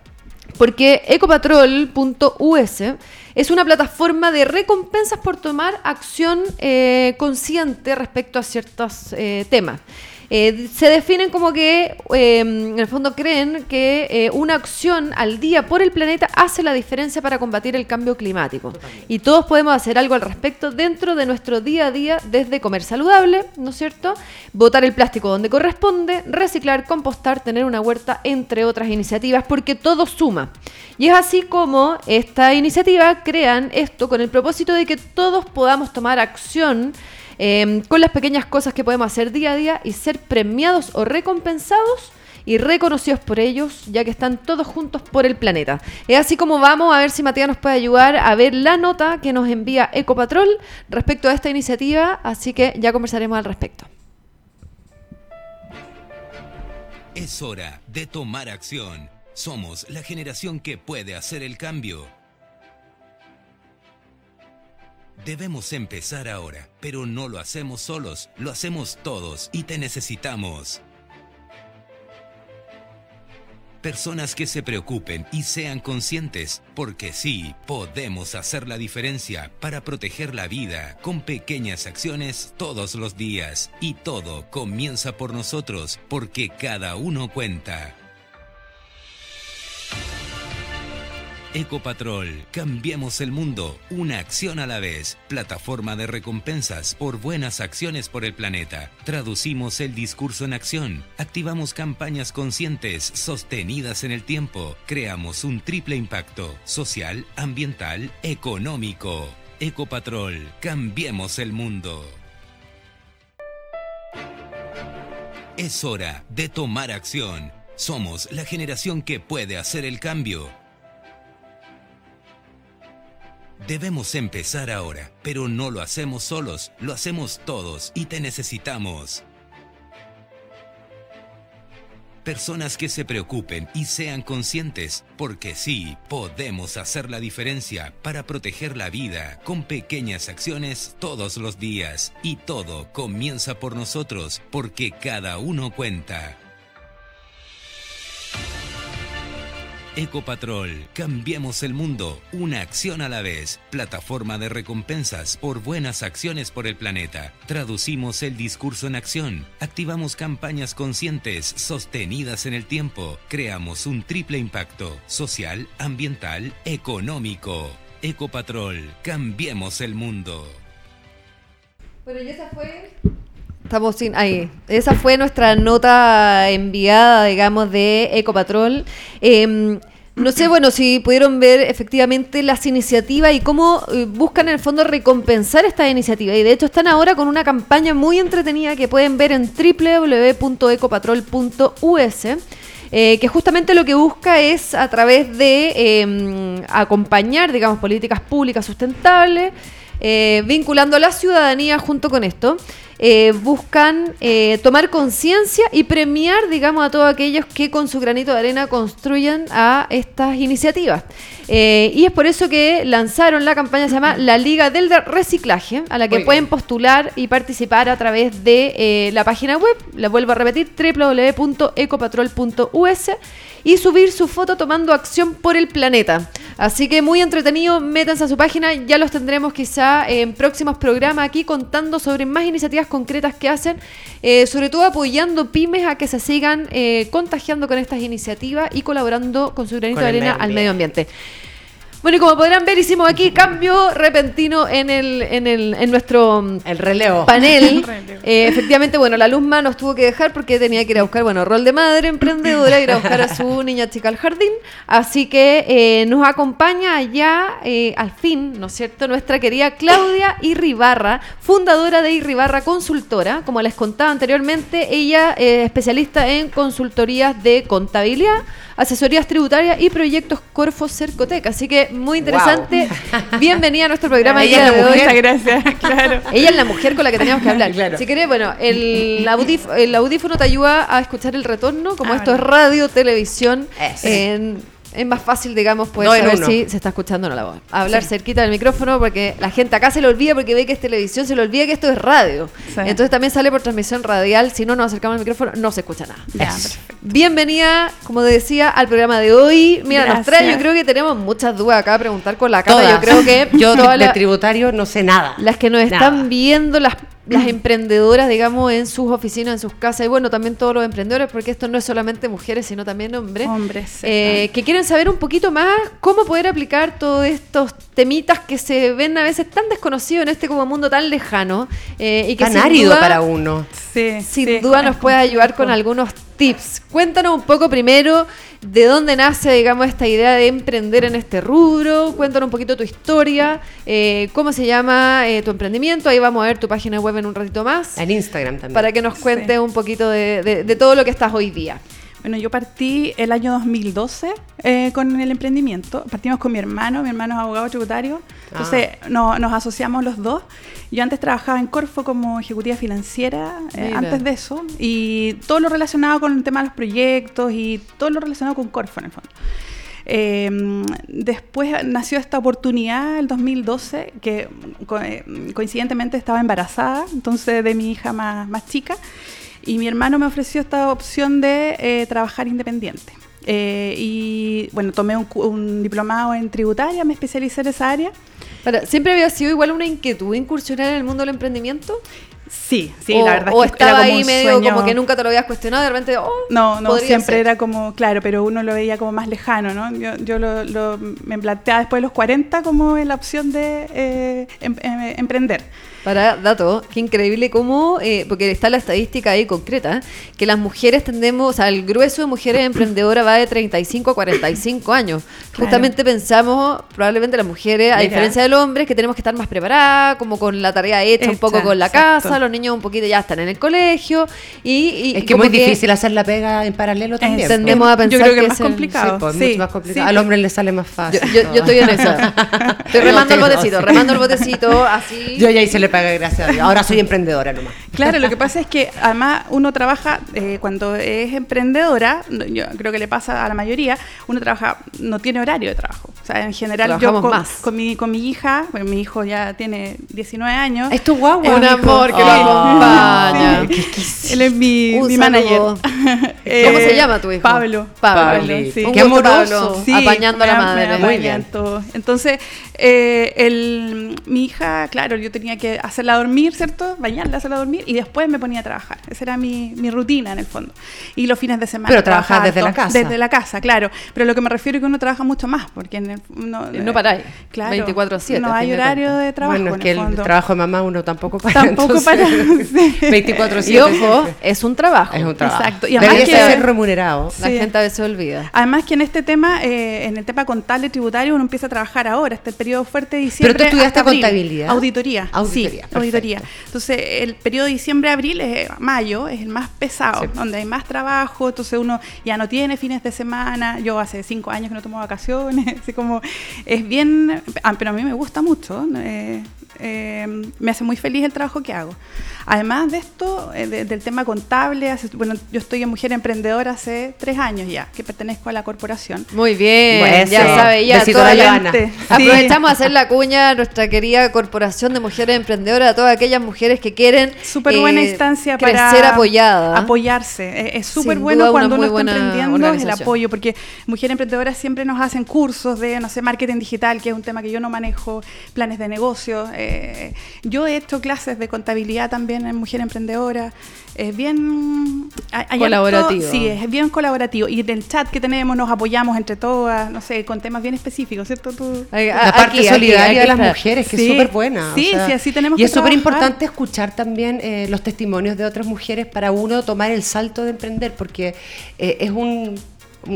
Porque ecopatrol.us Es una plataforma de recompensas por tomar acción eh, consciente respecto a ciertos eh, temas. Eh, se definen como que, eh, en el fondo, creen que eh, una acción al día por el planeta hace la diferencia para combatir el cambio climático. Y todos podemos hacer algo al respecto dentro de nuestro día a día, desde comer saludable, ¿no es cierto? Botar el plástico donde corresponde, reciclar, compostar, tener una huerta, entre otras iniciativas, porque todo suma. Y es así como esta iniciativa crean esto con el propósito de que todos podamos tomar acción eh, con las pequeñas cosas que podemos hacer día a día y ser premiados o recompensados y reconocidos por ellos, ya que están todos juntos por el planeta. Es así como vamos a ver si Matías nos puede ayudar a ver la nota que nos envía Ecopatrol respecto a esta iniciativa, así que ya conversaremos al respecto. Es hora de tomar acción. Somos la generación que puede hacer el cambio. Debemos empezar ahora, pero no lo hacemos solos, lo hacemos todos y te necesitamos. Personas que se preocupen y sean conscientes, porque sí, podemos hacer la diferencia para proteger la vida con pequeñas acciones todos los días. Y todo comienza por nosotros, porque cada uno cuenta. Ecopatrol, cambiemos el mundo, una acción a la vez. Plataforma de recompensas por buenas acciones por el planeta. Traducimos el discurso en acción. Activamos campañas conscientes, sostenidas en el tiempo. Creamos un triple impacto, social, ambiental, económico. Ecopatrol, cambiemos el mundo. Es hora de tomar acción. Somos la generación que puede hacer el cambio. Debemos empezar ahora, pero no lo hacemos solos, lo hacemos todos y te necesitamos. Personas que se preocupen y sean conscientes, porque sí, podemos hacer la diferencia para proteger la vida con pequeñas acciones todos los días. Y todo comienza por nosotros, porque cada uno cuenta. Ecopatrol, cambiemos el mundo, una acción a la vez. Plataforma de recompensas por buenas acciones por el planeta. Traducimos el discurso en acción. Activamos campañas conscientes, sostenidas en el tiempo. Creamos un triple impacto, social, ambiental, económico. Ecopatrol, cambiemos el mundo. Bueno, y esa fue. Estamos sin. Ahí. Esa fue nuestra nota enviada, digamos, de Ecopatrol. Eh, no sé, bueno, si pudieron ver efectivamente las iniciativas y cómo eh, buscan en el fondo recompensar esta iniciativa. Y de hecho están ahora con una campaña muy entretenida que pueden ver en www.ecopatrol.us. Eh, que justamente lo que busca es a través de eh, acompañar, digamos, políticas públicas sustentables, eh, vinculando a la ciudadanía junto con esto, eh, buscan eh, tomar conciencia y premiar, digamos, a todos aquellos que con su granito de arena construyen a estas iniciativas. Eh, y es por eso que lanzaron la campaña, se llama La Liga del Reciclaje, a la que Muy pueden bien. postular y participar a través de la página web, la vuelvo a repetir, www.ecopatrol.us y subir su foto tomando acción por el planeta. Así que muy entretenido, métanse a su página, ya los tendremos quizá en próximos programas aquí contando sobre más iniciativas concretas que hacen, eh, sobre todo apoyando pymes a que se sigan eh, contagiando con estas iniciativas y colaborando con su granito Con de arena medio al medio ambiente. Bueno, y como podrán ver, hicimos aquí cambio repentino en, el, en, el, en nuestro mm, El relevo. panel. Eh, efectivamente, bueno, la Luzma nos tuvo que dejar porque tenía que ir a buscar, bueno, rol de madre emprendedora, ir a buscar a su niña chica al jardín. Así que eh, nos acompaña ya, eh, al fin, ¿no es cierto?, nuestra querida Claudia Irribarra, fundadora de Irribarra Consultora. Como les contaba anteriormente, ella es especialista en consultorías de contabilidad, asesorías tributarias y proyectos Corfo Cercotec. Así que muy interesante. Bienvenida a nuestro programa. el Ella es la de hoy. mujer. gracias, claro. Ella es la mujer con la que teníamos que hablar. Claro. Si querés, bueno, el, el audífono te ayuda a escuchar el retorno, como Ah, esto es radio, televisión, Eso. en, es más fácil, digamos, poder saber uno. si se está escuchando o no la voz. Hablar cerquita del micrófono porque la gente acá se le olvida porque ve que es televisión, se le olvida que esto es radio. Sí. Entonces también sale por transmisión radial. Si no nos acercamos al micrófono, no se escucha nada. Bienvenida, como decía, al programa de hoy. Mira, nos trae, yo Gracias. creo que tenemos muchas dudas acá a preguntar con la Cata. Todas. Yo creo que yo de la- tributario no sé nada. las que nos Nada. están viendo, las, las emprendedoras, digamos, en sus oficinas, en sus casas, y bueno, también todos los emprendedores, porque esto no es solamente mujeres, sino también hombres, Hombres, sí, eh, que quieren saber un poquito más cómo poder aplicar todos estos temitas que se ven a veces tan desconocidos en este como mundo tan lejano, eh, y que Tan sin árido duda- para uno. Sí, sin sí, duda nos puedes ayudar con algunos tips. Cuéntanos un poco primero de dónde nace, digamos, esta idea de emprender en este rubro. Cuéntanos un poquito tu historia, eh, cómo se llama eh, tu emprendimiento. Ahí vamos a ver tu página web en un ratito más En Instagram también. para que nos cuentes Sí. un poquito de, de- de todo lo que estás hoy día. Bueno, yo partí el año 2012 eh, con el emprendimiento. Partimos con mi hermano, mi hermano es abogado tributario. Entonces Ah. no- nos asociamos los dos. Yo antes trabajaba en Corfo como ejecutiva financiera, eh, antes de eso, y todo lo relacionado con el tema de los proyectos y todo lo relacionado con Corfo en el fondo. Eh, después nació esta oportunidad el 2012, que co- coincidentemente estaba embarazada, entonces de mi hija más, más chica, y mi hermano me ofreció esta opción de eh, trabajar independiente. Eh, y bueno, tomé un, un diplomado en tributaria, me especialicé en esa área. Pero, ¿Siempre había sido igual una inquietud incursionar en el mundo del emprendimiento? Sí, sí, o, la verdad o es que era estaba como ahí medio sueño- como que nunca te lo habías cuestionado de repente, oh, No, no, siempre ser. era como, claro, pero uno lo veía como más lejano, ¿no? Yo, yo lo, lo- me planteaba después de los 40 como en la opción de eh, em- em- emprender. Para dato, qué increíble cómo, eh, porque está la estadística ahí concreta, que las mujeres tendemos, o sea, el grueso de mujeres emprendedoras va de 35 a 45 años. Claro. Justamente pensamos, probablemente las mujeres, a Mira. diferencia del hombre, que tenemos que estar más preparadas, como con la tarea hecha, un poco con la exacto. casa, los niños un poquito ya están en el colegio, y, y Es que muy difícil hacer la pega en paralelo también. Tendemos a pensar yo creo que, que es más el- complicado. Sí, pues, sí, mucho más complicado. sí. Al hombre le sale más Yo, fácil. yo- yo estoy en esa. Estoy remando el botecito, remando el botecito, así. Yo ya hice le paga, gracias a Dios. Ahora soy emprendedora nomás. Claro, lo que pasa es que además uno trabaja, eh, cuando es emprendedora, yo creo que le pasa a la mayoría, uno trabaja, no tiene horario de trabajo. O sea, en general yo Trabajamos con, más. con mi, con mi hija, bueno, mi hijo ya tiene 19 años. Es tu guagua. Un amor que lo Ah. acompaña. Sí. Él es mi, mi manager. ¿Cómo Eh, se llama tu hijo? Pablo. Pablo. sí. Un Qué amoroso. Pablo, apañando a la madre. Muy bien. Entonces, eh, el- mi hija, claro, yo tenía que hacerla dormir, ¿cierto? Bañarla, hacerla dormir y después me ponía a trabajar. Esa era mi, mi rutina en el fondo. Y los fines de semana. Pero trabajar trabajaba desde la casa. Desde la casa, claro. Pero lo que me refiero es que uno trabaja mucho más, porque en el- uno, No paráis. Claro, 24/7, No a hay de horario de trabajo. Bueno, es en que el trabajo de mamá uno tampoco para. Tampoco para, sí. 24 Y ojo, es un trabajo. Es un trabajo. Exacto. Y además Debería que- ser remunerado. La gente a veces olvida. Además que en este tema, eh, en el tema contable tributario, uno empieza a trabajar ahora, este periodo fuerte de diciembre. Pero tú estudiaste hasta contabilidad. Auditoría. Auditoría, Sí, auditoría. Entonces, el periodo de diciembre-abril, es mayo, es el más pesado, Sí. donde hay más trabajo, entonces uno ya no tiene fines de semana. Yo hace cinco años que no tomo vacaciones, así como es bien, ah, pero a mí me gusta mucho. eh, eh, me hace muy feliz el trabajo que hago. Además de esto, eh, de- del tema contable, hace- bueno, yo estoy en Mujer Emprendedora hace tres años ya, que pertenezco a la corporación. Muy bien, Bueno, ya sí. sabe, ya Besito toda la. Sí. Aprovechamos a hacer la cuña a nuestra querida Corporación de Mujeres Emprendedoras, a todas aquellas mujeres que quieren Súper buena eh, instancia crecer para apoyada. apoyarse. Eh, Es súper bueno cuando muy uno está buena emprendiendo el apoyo, porque Mujer Emprendedora siempre nos hacen cursos de, no sé, marketing digital, que es un tema que yo no manejo, planes de negocio. Eh, yo he hecho clases de contabilidad también en Mujer Emprendedora. Es bien... hay- Colaborativo. harto- sí, es bien colaborativo. Y en el chat que tenemos nos apoyamos entre todas, no sé, con temas bien específicos, ¿cierto? Tú, La parte aquí, solidaria aquí de las mujeres, que Sí. es súper buena. Sí, sí, así tenemos Y que es súper importante escuchar también eh, los testimonios de otras mujeres para uno tomar el salto de emprender, porque eh, es un,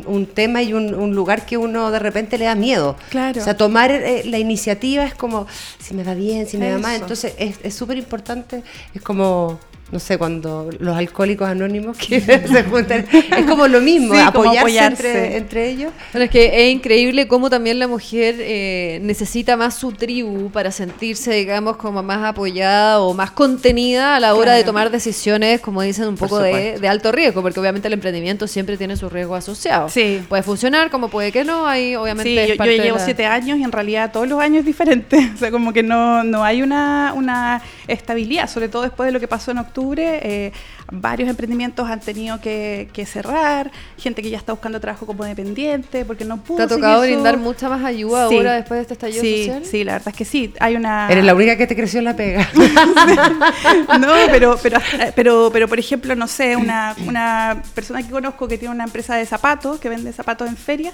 un- tema y un, un lugar que uno de repente le da miedo. Claro. O sea, tomar eh, la iniciativa es como, si me va bien, si me va mal. Entonces es es súper importante, es como no sé, cuando los alcohólicos anónimos que se juntan, es como lo mismo, Sí, como apoyarse, apoyarse. Entre, entre ellos. Bueno, es que es increíble cómo también la mujer eh, necesita más su tribu para sentirse, digamos, como más apoyada o más contenida a la hora de tomar decisiones, como dicen, un poco de, alto riesgo, porque obviamente el emprendimiento siempre tiene sus riesgos asociados. Sí. Puede funcionar, como puede que no, ahí obviamente Sí, es yo, yo parte de llevo la- siete años y en realidad todos los años es diferente. O sea, como que no, no hay una, una estabilidad, sobre todo después de lo que pasó en octubre. Eh, varios emprendimientos han tenido que, que cerrar, gente que ya está buscando trabajo como dependiente porque no pudo. ¿Te ha tocado seguir su- brindar mucha más ayuda Sí. ahora después de este estallido sí, social? Sí, la verdad es que sí. Hay una. Eres la única que te creció la pega. no, pero, pero, pero, pero, por ejemplo, no sé, una, una persona que conozco que tiene una empresa de zapatos, que vende zapatos en feria,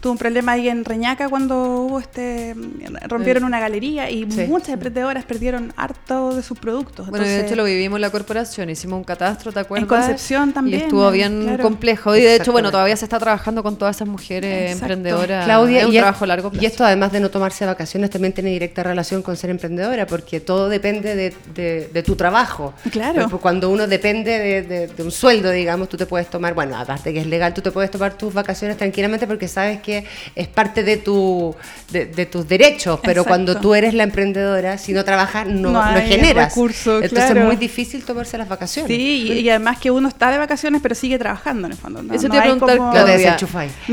tuvo un problema ahí en Reñaca cuando hubo este rompieron una galería y Sí. muchas emprendedoras perdieron harto de sus productos. Bueno, de hecho lo vivimos en la corporación, hicimos un catastro, ¿te acuerdas? Concepción también, Y estuvo bien claro. complejo. Y de hecho, bueno, todavía se está trabajando con todas esas mujeres Exacto. emprendedoras. Claudia, es un y, trabajo a largo plazo. y esto además de no tomarse vacaciones también tiene directa relación con ser emprendedora, porque todo depende de, de- de tu trabajo. Claro. Porque Cuando uno depende de, de- de un sueldo, digamos, tú te puedes tomar, bueno, aparte que es legal, tú te puedes tomar tus vacaciones tranquilamente porque sabes que es parte de, tu, de, de tus derechos, pero Exacto. cuando tú eres la emprendedora, si no trabajas, no, No no hay generas. recurso, Entonces claro. es muy difícil tomarse las vacaciones. Sí, y, y además que uno está de vacaciones pero sigue trabajando en el fondo. ¿no? Eso No te iba a preguntar, como- Lo Claudia.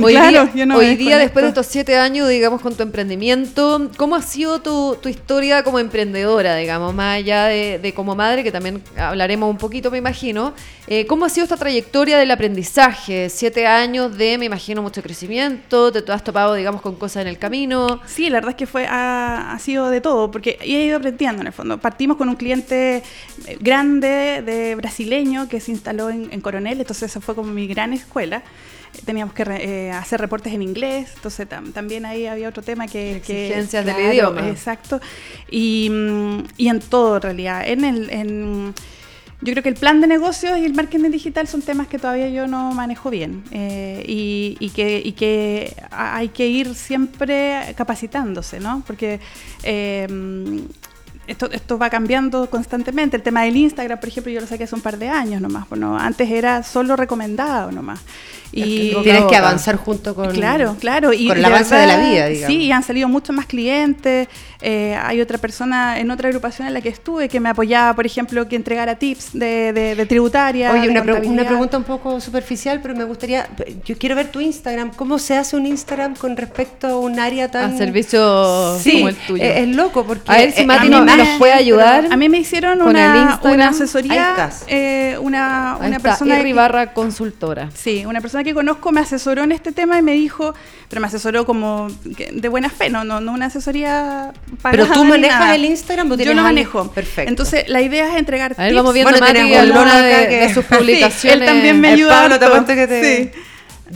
Hoy Claro, día, hoy día después de estos siete años, digamos, con tu emprendimiento, ¿cómo ha sido tu, tu historia como emprendedora, digamos, más allá de, de como madre, que también hablaremos un poquito, me imagino? Eh, ¿Cómo ha sido esta trayectoria del aprendizaje? Siete años de, me imagino, mucho crecimiento, te has topado, digamos, con cosas en el camino. Sí, la verdad es que fue ha, ha sido de todo, porque he ido aprendiendo en el fondo. Partimos con un cliente eh, grande de brasileño que se instaló en, en Coronel, entonces eso fue como mi gran escuela. Teníamos que eh, hacer reportes en inglés, entonces tam- también ahí había otro tema que... que- Exigencias del idioma. Exacto. Y, mm, y en todo, en realidad. En el... En, yo creo que el plan de negocios y el marketing digital son temas que todavía yo no manejo bien eh, y, y que, y que ha- hay que ir siempre capacitándose, ¿no? Porque eh, esto, esto va cambiando constantemente. El tema del Instagram, por ejemplo, yo lo saqué hace un par de años nomás. Bueno, antes era solo recomendado nomás. Y boca Tienes que avanzar junto con, Claro, claro. Y con el de avance de la vida, digamos. Sí, y han salido muchos más clientes. Eh, hay otra persona en otra agrupación en la que estuve que me apoyaba, por ejemplo, que entregara tips de, de- de tributaria. Oye, de una, pre- una contabilidad. pregunta un poco superficial, pero me gustaría, yo quiero ver tu Instagram. ¿Cómo se hace un Instagram con respecto a un área tan... A servicios Sí, como el tuyo. Es, es loco porque... A ver si eh, Mati nos- nos puede ayudar. A mí me hicieron una, una asesoría, eh, una, una está, persona Irri que- barra consultora. Sí, una persona que conozco me asesoró en este tema y me dijo, pero me asesoró como de buena fe, no, no, no una asesoría Pero pagada tú manejas nada. el Instagram, ¿o Yo lo manejo. Perfecto. Entonces, la idea es entregar A ver, tips. vamos viendo Bueno, Mati de, de sus Sí, él publicaciones. él también me ayuda Pablo, te que te... Sí.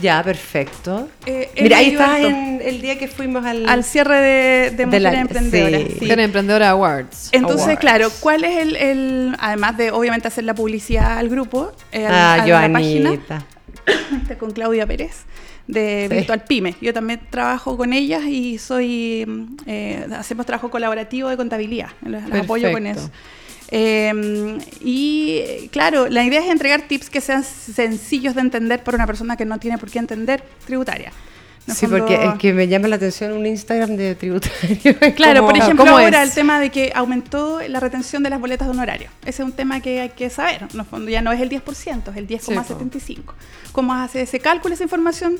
Ya, perfecto. Eh, Mira, ahí estás en el día que fuimos al... Al cierre de, de De Mujeres la- Emprendedoras. sí. Emprendedora Awards. Entonces, Awards. claro, ¿cuál es el, el- además de obviamente hacer la publicidad al grupo, eh, al- Ah, a la página, con Claudia Pérez de Sí. Virtual Pyme. Yo también trabajo con ellas y soy mm, eh, hacemos trabajo colaborativo de contabilidad. Las apoyo con eso. Eh, y claro, la idea es entregar tips que sean sencillos de entender para una persona que no tiene por qué entender tributaria. Sí, fondo- porque es que me llama la atención un Instagram de tributario. Claro, como- por ejemplo, ¿cómo ahora es? el tema de que aumentó la retención de las boletas de honorario. Ese es un tema que hay que saber. En el fondo ya no es el 10%, es el 10,75. ¿Cómo hace ese cálculo, esa información?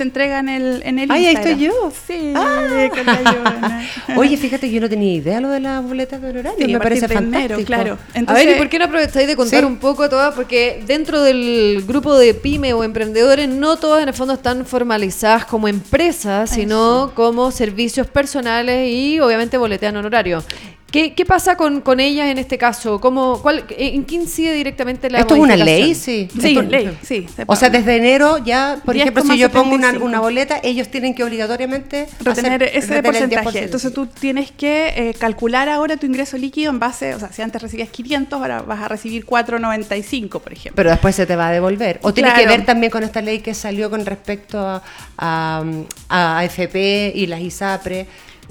Se entrega en el, en el Ay, ahí estoy yo. Sí, Ah. con la Joana. Oye, fíjate, yo no tenía idea lo de las boletas de honorario. Sí, a me parece de enero, fantástico. claro. a Entonces, ver, ¿y por qué no aprovecháis de contar Sí. un poco a todas? Porque dentro del grupo de pyme o emprendedores, no todas en el fondo están formalizadas como empresas, sino como servicios personales y obviamente boletean honorario. ¿Qué, qué pasa con, con ellas en este caso? ¿Cómo, cuál, ¿En qué incide directamente la Esto es una ley, sí. Sí, Esto- ley, sí. se O sea, desde enero ya, por ejemplo, si yo pongo una, 10,75. una boleta, ellos tienen que obligatoriamente retener hacer- ese retener porcentaje. 10%. Entonces tú tienes que eh, calcular ahora tu ingreso líquido en base, o sea, si antes recibías 500, ahora vas a recibir 495, por ejemplo. Pero después se te va a devolver. O tiene Claro. que ver también con esta ley que salió con respecto a, a, a AFP y las ISAPRE.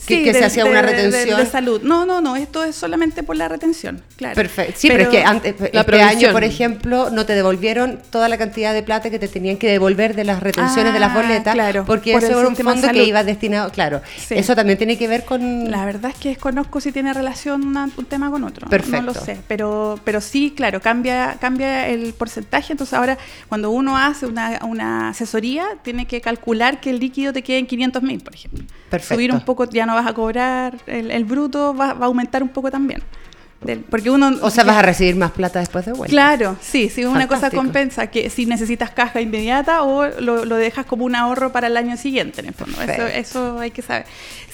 Que, Sí, que se hacía una de- retención. De, salud. No, no, no, esto es solamente por la retención, claro. Perfecto. Sí, pero, es que antes, este año, por ejemplo, no te devolvieron toda la cantidad de plata que te tenían que devolver de las retenciones de las Ah, boletas, claro, porque por eso era un fondo que iba destinado, claro. Sí. Eso también tiene que ver con La verdad es que desconozco si tiene relación una- un tema con otro. Perfecto. No lo sé. Pero, pero sí, claro, cambia, cambia el porcentaje. Entonces ahora cuando uno hace una, una asesoría, tiene que calcular que el líquido te quede en 500 mil, por ejemplo. Perfecto. Subir un poco, ya no vas a cobrar, el, el bruto va, va a aumentar un poco también. Del- porque uno... O sea, vas a recibir más plata después de vuelta. Claro, sí, sí, una cosa compensa que si necesitas caja inmediata o lo, lo dejas como un ahorro para el año siguiente, en el fondo. Eso, eso hay que saber.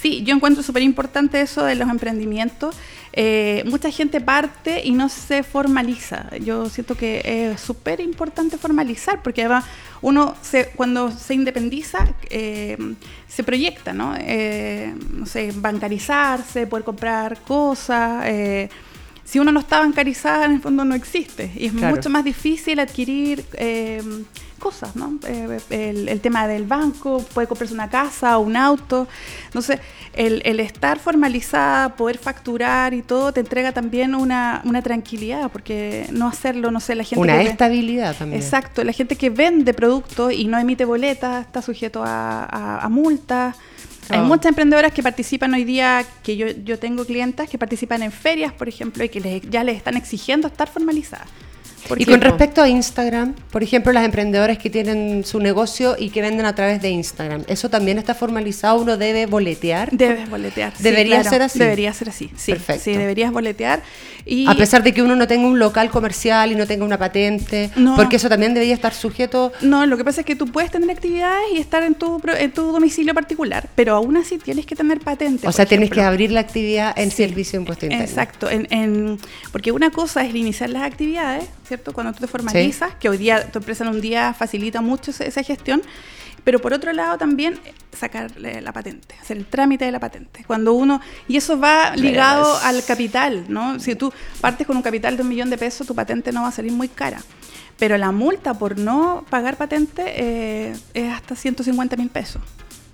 Sí, yo encuentro súper importante eso de los emprendimientos. Eh, mucha gente parte y no se formaliza. Yo siento que es súper importante formalizar porque además uno se, cuando se independiza eh, se proyecta, ¿no? Eh, no sé, bancarizarse, poder comprar cosas. eh, si uno no está bancarizada, en el fondo no existe. Y es Claro. mucho más difícil adquirir eh, cosas, ¿no? Eh, el, el tema del banco, puede comprarse una casa o un auto. Entonces, el, el estar formalizada, poder facturar y todo, te entrega también una, una tranquilidad, porque no hacerlo, no sé, la gente... Una que ve- estabilidad también. Exacto, la gente que vende productos y no emite boletas está sujeto a, a- a multas. Hay Oh. muchas emprendedoras que participan hoy día, que yo, yo tengo clientas que participan en ferias, por ejemplo, y que les- ya les están exigiendo estar formalizadas. Y con respecto a Instagram, por ejemplo, las emprendedoras que tienen su negocio y que venden a través de Instagram, ¿eso también está formalizado? ¿Uno debe boletear? Debes boletear. sí, Debería claro, ser así. Debería ser así, sí. Perfecto. Sí, deberías boletear. Y A pesar de que uno no tenga un local comercial y no tenga una patente, No. porque eso también debería estar sujeto No, lo que pasa es que tú puedes tener actividades y estar en tu, en tu domicilio particular, pero aún así tienes que tener patente. O sea, tienes que abrir la actividad en Sí, servicio de impuesto interno. Exacto, en, en- porque una cosa es iniciar las actividades, ¿cierto? Cuando tú te formalizas, que hoy día tu empresa en un día facilita mucho esa gestión, pero por otro lado también eh, sacar la patente, hacer el trámite de la patente. Cuando uno, y eso va ligado al capital, ¿no? Si tú partes con un capital de un millón de pesos, tu patente no va a salir muy cara. Pero la multa por no pagar patente eh, es hasta 150 mil pesos.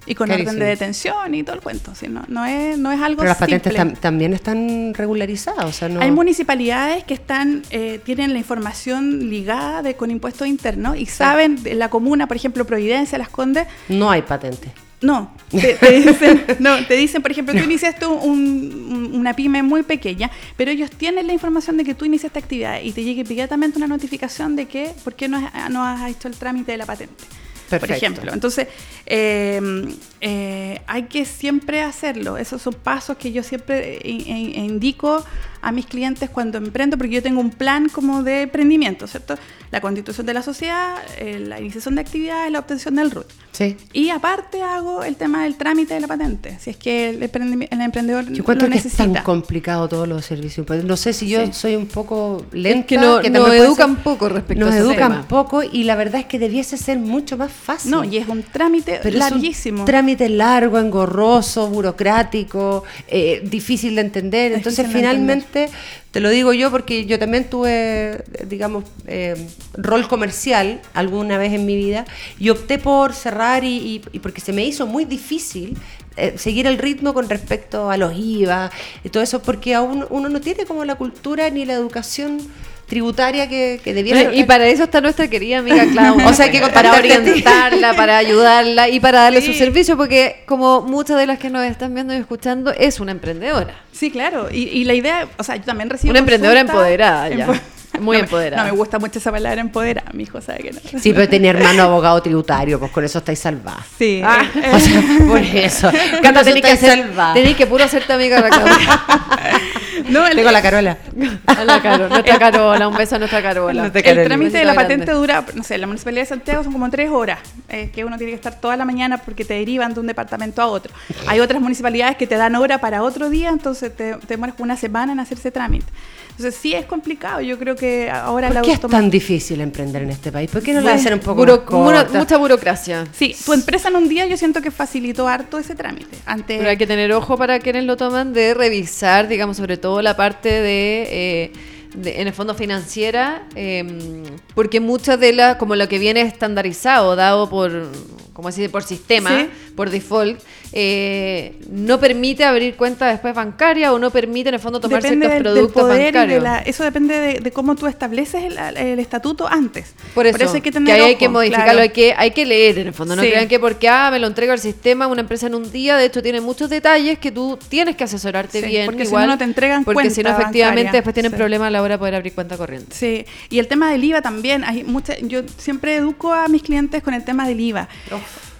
Y con orden Carísimo. de detención y todo el cuento. ¿sí? No, no, es, no es algo Pero las patentes tam- también están regularizadas, o sea, no... Hay municipalidades que están eh, tienen la información ligada de, con impuestos internos y saben, de la comuna, por ejemplo, Providencia, Las Condes, No hay patente. no, te, te dicen, no, te dicen, por ejemplo, tú iniciaste un- un- una pyme muy pequeña, pero ellos tienen la información de que tú iniciaste actividad y te llega inmediatamente una notificación de que, ¿por qué no has, no has hecho el trámite de la patente? Por ejemplo. Entonces, eh, eh, hay que siempre hacerlo. Esos son pasos que yo siempre in- in- indico a mis clientes cuando emprendo, porque yo tengo un plan como de emprendimiento, ¿cierto? La constitución de la sociedad, eh, la iniciación de actividades, la obtención del RUT. Sí. Y aparte hago el tema del trámite de la patente, si es que el, emprendedor Yo lo que es necesita. tan complicado todos los servicios. Pues, No sé si yo Sí. soy un poco lenta. Es que no- nos educan ser- poco respecto Nos a ese educan tema. poco y la verdad es que debiese ser mucho más fácil. No, y es un trámite Pero larguísimo. es un trámite largo, engorroso, burocrático, eh, difícil de entender. Entonces, Difícil te lo digo yo porque yo también tuve, digamos, eh, rol comercial alguna vez en mi vida y opté por cerrar y porque se me hizo muy difícil eh, seguir el ritmo con respecto a los IVA y todo eso, porque aún uno no tiene como la cultura ni la educación tributaria que, que debiera Y para eso está nuestra querida amiga Claudia. O sea, hay que para orientarla, para ayudarla y para darle su servicio, porque como muchas de las que nos están viendo y escuchando, es una emprendedora. Sí, claro. Y, y la idea, o sea, yo también recibo. Una emprendedora empoderada ya. Empo- Muy No me- empoderada. No me gusta mucho esa palabra empoderada, mi hijo sabe que no. Sí, pero tenía hermano abogado tributario, pues con eso estáis salvados. Sí. Ah, eh, O sea, por eso. Cata, tenés que, hacer, tenés que puro hacerte amiga de la. no, el, Tengo la Carola. A la Caro, nuestra Carola, un beso a nuestra Carola. El trámite de la grande. patente dura, no sé, en la Municipalidad de Santiago son como tres horas, eh, que uno tiene que estar toda la mañana porque te derivan de un departamento a otro. Hay otras municipalidades que te dan hora para otro día, entonces te, te demoras como una semana en hacer ese trámite. Entonces sí es complicado, yo creo que ahora la ¿Por qué es tan difícil emprender en este país? ¿Por qué no lo Bueno, hacen un poco Buro- más mucha burocracia. Sí, tu empresa en un día yo siento que facilitó harto ese trámite. Ante, Pero hay que tener ojo para quienes lo toman de revisar, digamos, sobre todo la parte de, eh, de- en el fondo financiera, eh, porque muchas de las, como lo que viene estandarizado, dado por, como así, por sistema, Sí. por default, eh, no permite abrir cuenta después bancaria o no permite en el fondo tomar Depende ciertos del, del productos poder y de bancarios. la- eso depende de, de cómo tú estableces el, el estatuto antes. Por eso, hay que tener ahí hay ojo, que modificarlo, claro. hay que hay que leer en el fondo. No Sí. crean que porque ah, me lo entrega el sistema una empresa en un día, de hecho tiene muchos detalles que tú tienes que asesorarte Sí, bien. porque si igual, no, no te entregan Porque si no, efectivamente, bancaria. después tienen Sí. problemas a la hora de poder abrir cuenta corriente. Sí, y el tema del IVA también. Hay mucha, yo siempre educo a mis clientes con el tema del IVA.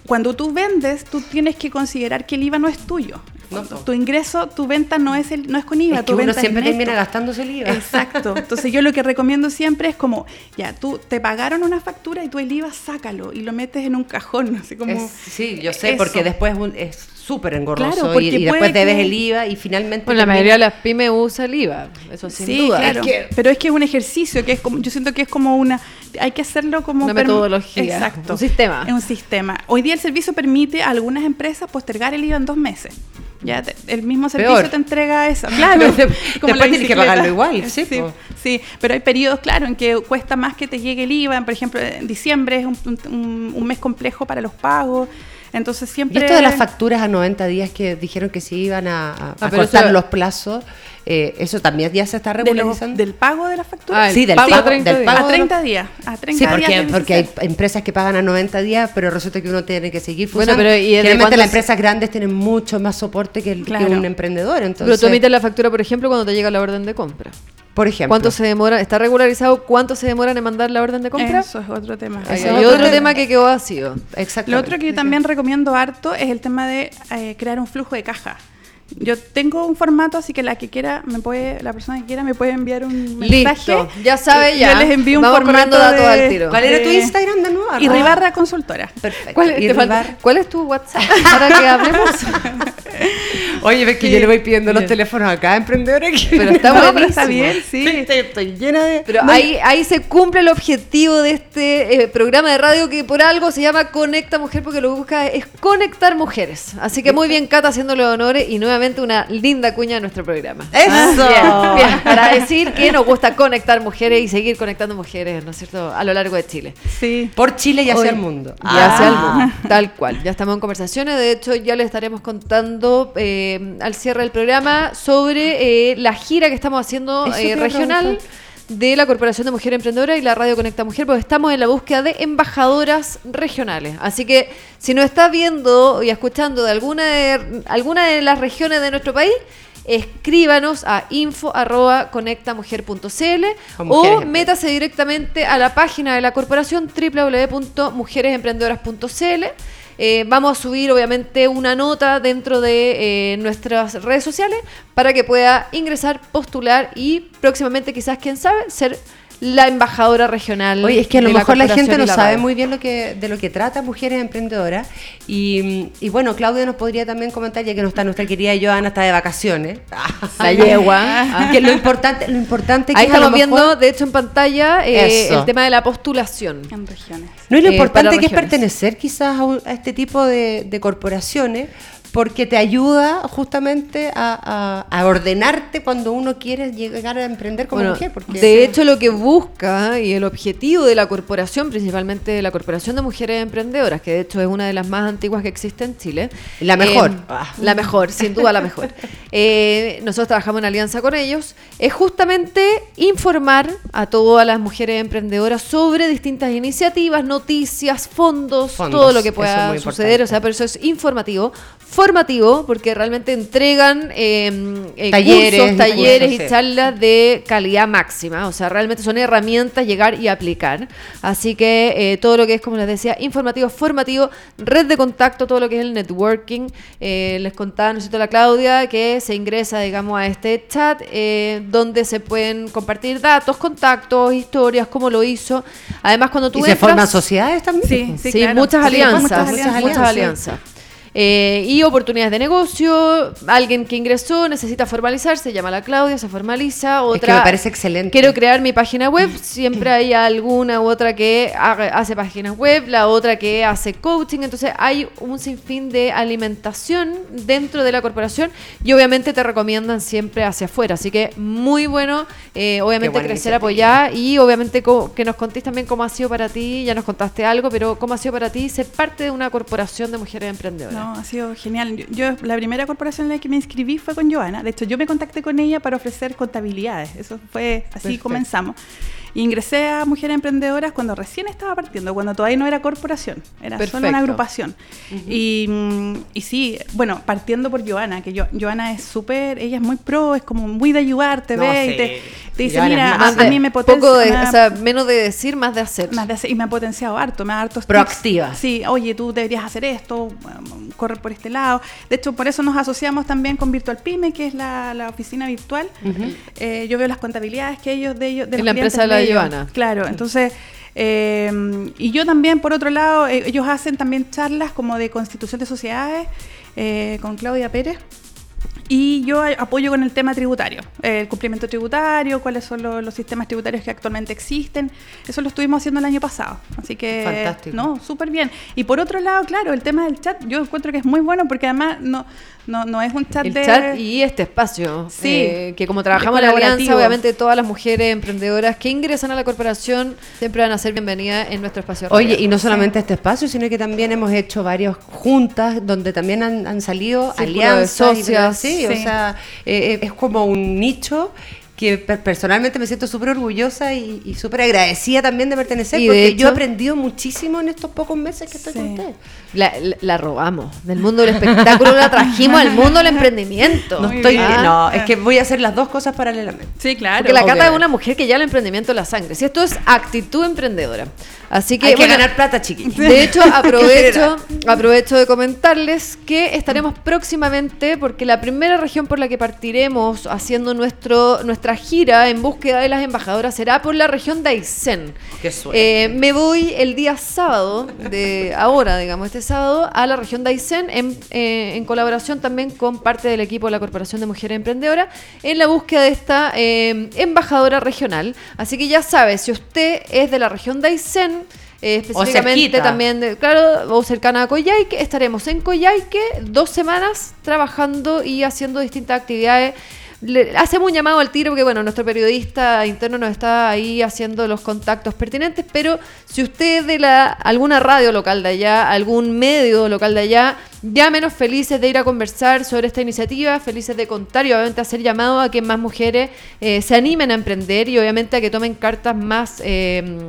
Cuando tú vendes, tú tienes que considerar que el IVA no es tuyo. No, no. Tu ingreso, tu venta no es el, no es con IVA. Es que tu uno venta siempre termina gastándose el IVA. Exacto. Entonces yo lo que recomiendo siempre es como, ya, tú te pagaron una factura y tú el IVA sácalo y lo metes en un cajón, así como... Es- sí, yo sé, eso. porque después es súper engorroso Claro, y- después debes que- el IVA y finalmente... Bueno, la termina- mayoría de las pymes usa el IVA, eso sin sí, duda. claro. Es que- Pero es que es un ejercicio, que es como, yo siento que es como una, hay que hacerlo como Una metodología, Exacto. un sistema. Es un sistema. Hoy día el servicio permite a algunas empresas postergar el IVA en dos meses. Ya te- el mismo servicio Peor. te entrega eso. Claro. Después como tienes que pagarlo igual, sí, Sí, sí, pero hay periodos, claro, en que cuesta más que te llegue el IVA. Por ejemplo, en diciembre es un, un- un mes complejo para los pagos. Entonces Y siempre... esto de las facturas a 90 días que dijeron que se iban a, a- a Ah, pero cortar eso- los plazos, eh, eso también ya se está de regularizando. del pago de las facturas. Ah, sí, del pago pago, a 30 del días. pago a de los- 30 días. A 30 Sí, días porque, que porque hay empresas que pagan a 90 días, pero resulta que uno tiene que seguir Bueno, funcionando. pero ¿y Generalmente las se- empresas grandes tienen mucho más soporte que, el- que Claro. un emprendedor. Pero Entonces, tú emites la factura, por ejemplo, cuando te llega la orden de compra. Por ejemplo, ¿Cuánto se demora? ¿Está regularizado cuánto se demoran en mandar la orden de compra? Eso es otro tema. Eso es otro, otro tema tema. que quedó vacío. Exactamente. Lo otro que yo también recomiendo harto es el tema de eh, crear un flujo de caja. Yo tengo un formato, así que la que quiera, me puede, la persona que quiera me puede enviar un mensaje. Listo, ya sabe Y ya. Yo les envío un Vamos formato datos de- al tiro. ¿Cuál era tu Instagram de nuevo? Y Ribarra Consultora. Perfecto. ¿Cuál, Y te falta- Ribar- ¿Cuál es tu WhatsApp para que hablemos? Oye, ves que Sí. yo le voy pidiendo los Bien. teléfonos a cada emprendedora que... Pero está No, pero buenísimo. está bien, sí. Estoy, estoy llena de... Pero ahí, ahí se cumple el objetivo de este eh, programa de radio que por algo se llama Conecta Mujer porque lo que busca es conectar mujeres. Así que muy bien Cata haciéndole honores y nuevamente una linda cuña de nuestro programa. ¡Eso! Bien, bien, para decir que nos gusta conectar mujeres y seguir conectando mujeres, ¿no es cierto?, a lo largo de Chile. Sí. Por Chile y hacia Hoy- el mundo. Y hacia el Ah. mundo, tal cual. Ya estamos en conversaciones, de hecho ya les estaremos contando eh, al cierre del programa sobre eh, la gira que estamos haciendo eh, regional. De la Corporación de Mujer Emprendedora y la Radio Conecta Mujer, porque estamos en la búsqueda de embajadoras regionales. Así que si nos está viendo y escuchando de alguna de, alguna de las regiones de nuestro país, escríbanos a info.conectamujer.cl O métase directamente a la página de la corporación www.mujeresemprendedoras.cl. Eh, vamos a subir obviamente una nota dentro de eh, nuestras redes sociales para que pueda ingresar, postular y próximamente quizás, quién sabe, ser la embajadora regional. Oye, es que a lo mejor la, gente no la sabe muy bien lo que, de lo que trata Mujeres Emprendedoras. Y, y bueno, Claudia nos podría también comentar, ya que no está nuestra querida Joana, está de vacaciones. La yegua. que lo importante, lo importante que Ahí es a lo estamos viendo, mejor- de hecho, en pantalla eh, el tema de la postulación. En regiones. No, y lo eh, importante que es pertenecer quizás a, un- a este tipo de, de corporaciones, porque te ayuda justamente a, a- a ordenarte cuando uno quiere llegar a emprender como Bueno, mujer. Porque de hecho, lo que busca y el objetivo de la corporación, principalmente de la Corporación de Mujeres Emprendedoras, que de hecho es una de las más antiguas que existe en Chile. La mejor. Eh, la mejor, sin duda la mejor. Eh, nosotros trabajamos en alianza con ellos. Es justamente informar a todas las mujeres emprendedoras sobre distintas iniciativas, noticias, fondos, Fondos, todo lo que pueda suceder. importante. O sea, pero eso es informativo, formativo, porque realmente entregan eh, eh, Talleres, cursos, talleres cursos, y sí. charlas de calidad máxima. O sea, realmente son herramientas llegar y aplicar. Así que eh, todo lo que es, como les decía, informativo, formativo, red de contacto, todo lo que es el networking. Eh, les contaba, ¿no es cierto?, la Claudia, que se ingresa, digamos, a este chat eh, donde se pueden compartir datos, contactos, historias, cómo lo hizo. Además, cuando tú y se forman sociedades también. Sí, Sí, sí, claro. muchas Sí, alianzas, muchas muchas alianzas, alianzas. Eh, y oportunidades de negocio, alguien que ingresó necesita formalizarse, llama a la Claudia, se formaliza, otra... Es que me parece excelente. Quiero crear mi página web, siempre hay alguna u otra que hace páginas web, la otra que hace coaching, entonces hay un sinfín de alimentación dentro de la corporación y obviamente te recomiendan siempre hacia afuera, así que muy bueno, eh, obviamente crecer, apoyar y obviamente que nos contéis también cómo ha sido para ti, ya nos contaste algo, pero cómo ha sido para ti ser parte de una corporación de mujeres emprendedoras. No, ha sido genial. Yo, yo, la primera corporación en la que me inscribí fue con Joana. De hecho, yo me contacté con ella para ofrecer contabilidades. Eso fue así Perfecto. comenzamos. Ingresé a Mujeres Emprendedoras cuando recién estaba partiendo, cuando todavía no era corporación, era solo Perfecto. una agrupación. y, mm, y sí, bueno, partiendo por Joana, que yo, Joana es súper, ella es muy pro, es como muy de ayudarte, No, ve, y sí. te, te dice, Joana mira, a, de- mí me potencia. poco de, da- o sea, menos de decir, más de hacer. más de hacer- y me ha potenciado harto, me ha harto Proactiva. Sí, oye, tú deberías hacer esto, um, correr por este lado. De hecho, por eso nos asociamos también con Virtual Pyme, que es la, la oficina virtual. Eh, yo veo las contabilidades que ellos de ellos de los la empresa de la ellos. Joana. Claro, entonces eh, y yo también por otro lado eh, ellos hacen también charlas como de constitución de sociedades eh, con Claudia Pérez. Y yo apoyo con el tema tributario, el cumplimiento tributario, cuáles son lo- los sistemas tributarios que actualmente existen. Eso lo estuvimos haciendo el año pasado. Así que, Fantástico. no, súper bien. Y por otro lado, claro, el tema del chat, yo encuentro que es muy bueno porque además no, no, no es un chat El de... chat y este espacio. Sí. eh, que como trabajamos en la alianza, obviamente todas las mujeres emprendedoras que ingresan a la corporación siempre van a ser bienvenidas en nuestro espacio. Oye, y no solamente este espacio, sino que también hemos hecho varias juntas donde también han, han salido alianzas. socias. sí, o sea, eh, eh, es como un nicho que per- personalmente me siento súper orgullosa y, y súper agradecida también de pertenecer, Y de porque hecho- yo he aprendido muchísimo en estos pocos meses que estoy Sí. con ustedes. La, la- la robamos. Del mundo del espectáculo la trajimos al mundo del emprendimiento. No estoy, bien. no, es que voy a hacer las dos cosas paralelamente. Sí, claro. Porque la Cata es obviamente. una mujer que ya el emprendimiento en la sangre. Si esto es actitud emprendedora. Así que, Hay que bueno, ganar plata, chiquillos. De hecho, aprovecho, aprovecho de comentarles que estaremos próximamente, porque la primera región por la que partiremos haciendo nuestro, nuestra gira en búsqueda de las embajadoras será por la región de Aysén. Qué suerte. Eh, me voy el día sábado, de ahora, digamos, este sábado, a la región de Aysén, en, eh, en colaboración también con parte del equipo de la Corporación de Mujeres Emprendedoras, en la búsqueda de esta eh, embajadora regional. Así que ya sabe, si usted es de la región de Aysén, eh, específicamente también, de- claro, o cercana a Coyhaique, estaremos en Coyhaique dos semanas trabajando y haciendo distintas actividades. Le- hacemos un llamado al tiro porque, bueno, nuestro periodista interno nos está ahí haciendo los contactos pertinentes, pero si usted de la, alguna radio local de allá, algún medio local de allá, llámenos felices de ir a conversar sobre esta iniciativa, felices de contar y obviamente hacer llamado a que más mujeres eh, se animen a emprender y obviamente a que tomen cartas más eh,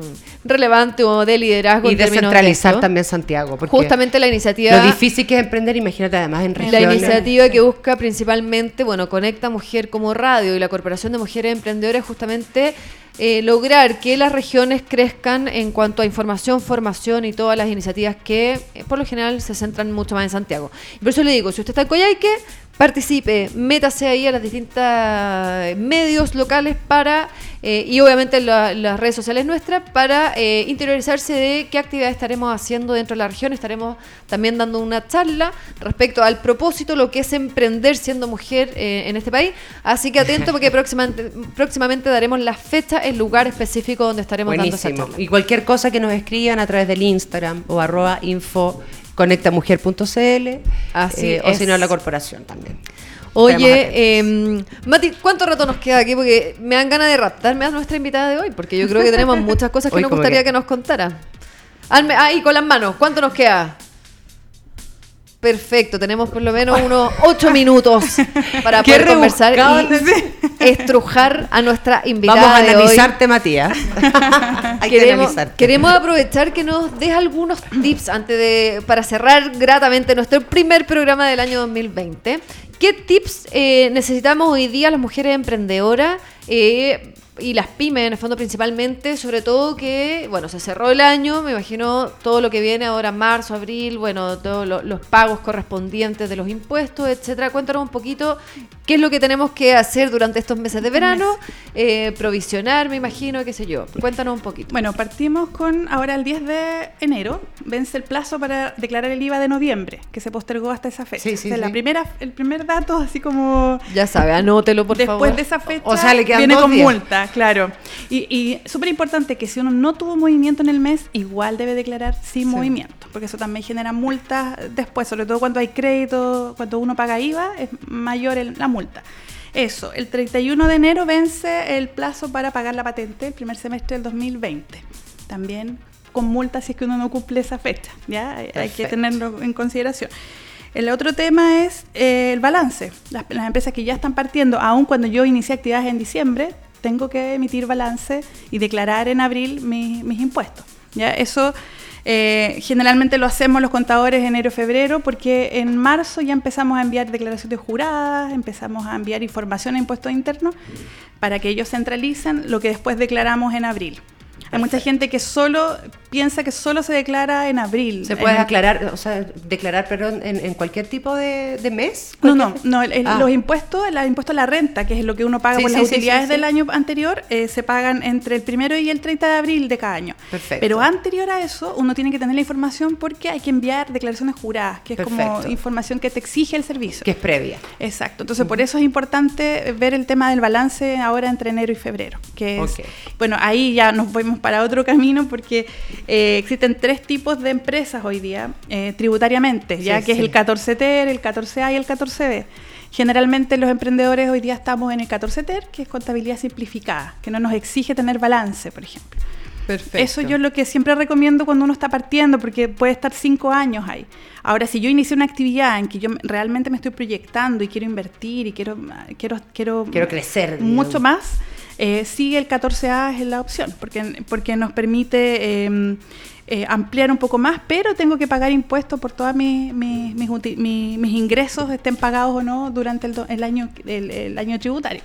relevantes o de liderazgo. Y en términos de descentralizar también Santiago. Porque Justamente la iniciativa... Lo difícil que es emprender, imagínate además en La regiones. iniciativa que busca principalmente, bueno, Conecta Mujer como radio y la Corporación de Mujeres Emprendedoras justamente eh, lograr que las regiones crezcan en cuanto a información, formación y todas las iniciativas que eh, por lo general se centran mucho más en Santiago. Y por eso le digo, si usted está en Coyhaique, participe, métase ahí a las distintas medios locales para, eh, y obviamente en la- las redes sociales nuestras, para eh, interiorizarse de qué actividades estaremos haciendo dentro de la región. Estaremos también dando una charla respecto al propósito, lo que es emprender siendo mujer eh, en este país. Así que atento porque próximamente, próximamente daremos la fecha, el lugar específico donde estaremos dando esa charla. Y cualquier cosa que nos escriban a través del Instagram o arroba info conectamujer.cl Así eh, o si no la corporación también. Oye, eh, Mati, ¿cuánto rato nos queda aquí? Porque me dan ganas de raptarme a nuestra invitada de hoy, porque yo creo que tenemos muchas cosas que Hoy nos gustaría que- que... nos contara. Ahí, con las manos, ¿cuánto nos queda? Perfecto, tenemos por lo menos unos ocho minutos para poder conversar y estrujar a nuestra invitada Vamos a de hoy. analizarte, Matías. Hay que Queremos, analizarte. queremos aprovechar que nos des algunos tips antes de para cerrar gratamente nuestro primer programa del año 2020. ¿Qué tips eh, necesitamos hoy día las mujeres emprendedoras eh, y las pymes en el fondo principalmente? Sobre todo que, bueno, se cerró el año, me imagino todo lo que viene ahora, marzo, abril, bueno, todos lo- los pagos correspondientes de los impuestos, etcétera. Cuéntanos un poquito qué es lo que tenemos que hacer durante estos meses de verano, eh, provisionar, me imagino, qué sé yo. Cuéntanos un poquito. Bueno, partimos con ahora el 10 de enero, vence el plazo para declarar el IVA de noviembre, que se postergó hasta esa fecha. Sí, sí, O sea, la primera, el primer dato, así como Ya sabe, anótelo por después favor. de esa fecha, O sea, le quedan viene dos con días. multa, claro. Y, y súper importante que si uno no tuvo movimiento en el mes, igual debe declarar sin movimiento, porque eso también genera multas después, sobre todo cuando hay crédito, cuando uno paga IVA, es mayor el- la multa. Eso, el 31 de enero vence el plazo para pagar la patente, el primer semestre del 2020. También con multa si es que uno no cumple esa fecha, ¿ya? Hay- Hay que tenerlo en consideración. El otro tema es eh, el balance. Las, las empresas que ya están partiendo, aun cuando yo inicié actividades en diciembre, tengo que emitir balance y declarar en abril mi- mis impuestos. ¿ya? Eso eh, generalmente lo hacemos los contadores enero febrero porque en marzo ya empezamos a enviar declaraciones juradas, empezamos a enviar información a impuestos internos para que ellos centralicen lo que después declaramos en abril. Hay mucha gente que solo piensa que solo se declara en abril. ¿Se puede aclarar, o sea, declarar, perdón, en, en cualquier tipo de, de mes? No, no, ¿Cualquier- no, el- el- Ah. los impuestos, el impuesto a la renta, que es lo que uno paga Sí, por sí, las sí, utilidades del año anterior, eh, se pagan entre el primero y el 30 de abril de cada año. Perfecto. Pero anterior a eso, uno tiene que tener la información porque hay que enviar declaraciones juradas, que es como información que te exige el servicio. Que es previa. Exacto, entonces por eso es importante ver el tema del balance ahora entre enero y febrero, que es, Ok. bueno, ahí ya nos fuimos para otro camino porque eh, existen tres tipos de empresas hoy día eh, tributariamente, ya Sí, que es el 14TER, el 14A y el 14B. Generalmente los emprendedores hoy día estamos en el 14TER, que es contabilidad simplificada, que no nos exige tener balance, por ejemplo. Perfecto. Eso yo lo que siempre recomiendo cuando uno está partiendo, porque puede estar cinco años ahí. Ahora, si yo inicié una actividad en que yo me- realmente me estoy proyectando y quiero invertir y quiero quiero quiero, Quiero crecer, digamos. mucho más, eh, sí el 14A es la opción, porque, porque nos permite eh, eh, ampliar un poco más, pero tengo que pagar impuestos por todos mis, mis, mis mi- mis ingresos, estén pagados o no, durante el, el año, el año tributario.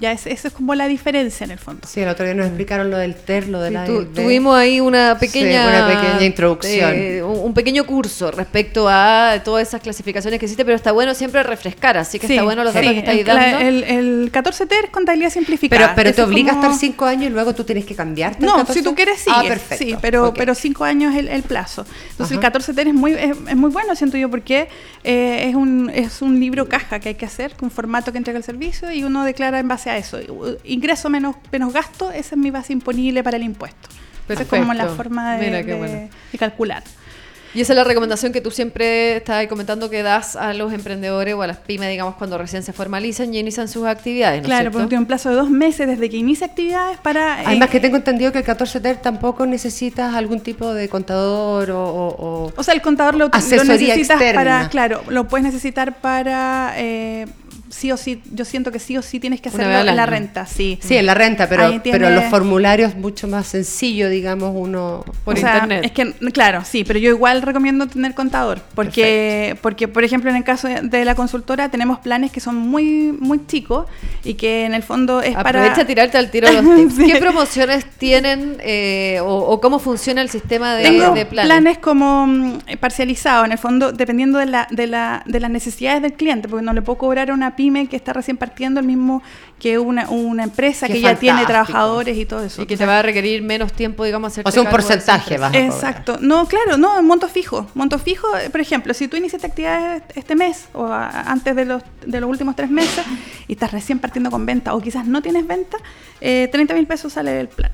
Ya es, eso es como la diferencia en el fondo. Sí, el otro día nos explicaron lo del TER, lo de Sí, la tu- tuvimos ahí una pequeña, Sí, una pequeña introducción. eh, un, pequeño curso respecto a todas esas clasificaciones que existe, pero está bueno siempre refrescar, así que está bueno los datos sí, que estáis el, dando. El, el 14T es contabilidad simplificada. Pero, pero te obliga como- a estar cinco años y luego tú tienes que cambiarte. No, 14? si tú quieres sí. Ah, perfecto. Sí, pero, Ok. pero cinco años es el, el plazo. Entonces Ajá. el 14T es muy, es, es muy bueno, siento yo, porque eh, es, un, es un libro caja que hay que hacer, con formato que entrega el servicio y uno declara en base a eso. Ingreso menos, menos gasto, esa es mi base imponible para el impuesto. Esa es como la forma de, Mira qué de- bueno. de calcular. Y esa es la recomendación que tú siempre estás ahí comentando que das a los emprendedores o a las pymes, digamos, cuando recién se formalizan y inician sus actividades, ¿no Claro, porque tiene un plazo de dos meses desde que inicia actividades para... eh, Además que tengo entendido que el 14 TER tampoco necesitas algún tipo de contador o... o- o- O sea, el contador lo, lo Asesoría necesitas externa. para, claro, lo puedes necesitar para eh, sí o sí. Yo siento que sí o sí tienes que hacerlo en la renta, sí. Sí, en la renta, pero, tiene- pero los formularios mucho más sencillo, digamos, uno... Por O sea, internet. Es que, claro, sí, pero yo igual recomiendo tener contador, porque, porque por ejemplo, en el caso de, la consultora tenemos planes que son muy, muy chicos y que en el fondo es para... Aprovecha a tirarte al tiro los tips. Sí. ¿Qué promociones tienen eh, o, o cómo funciona el sistema de, Tengo de planes? planes, como mm, parcializados, en el fondo, dependiendo de, la, de, la, de las necesidades del cliente, porque no le puedo cobrar una pyme que está recién partiendo el mismo que una, una empresa Qué que ya tiene trabajadores y todo eso. Y que te va a requerir menos tiempo, digamos, hacer O sea, un porcentaje vas a. Exacto. No, claro, no, monto fijo. Monto fijo, eh, por ejemplo, si tú iniciaste actividades este mes o a- antes de los, de los últimos tres meses y estás recién partiendo con venta o quizás no tienes venta, eh, 30 mil pesos sale el plan.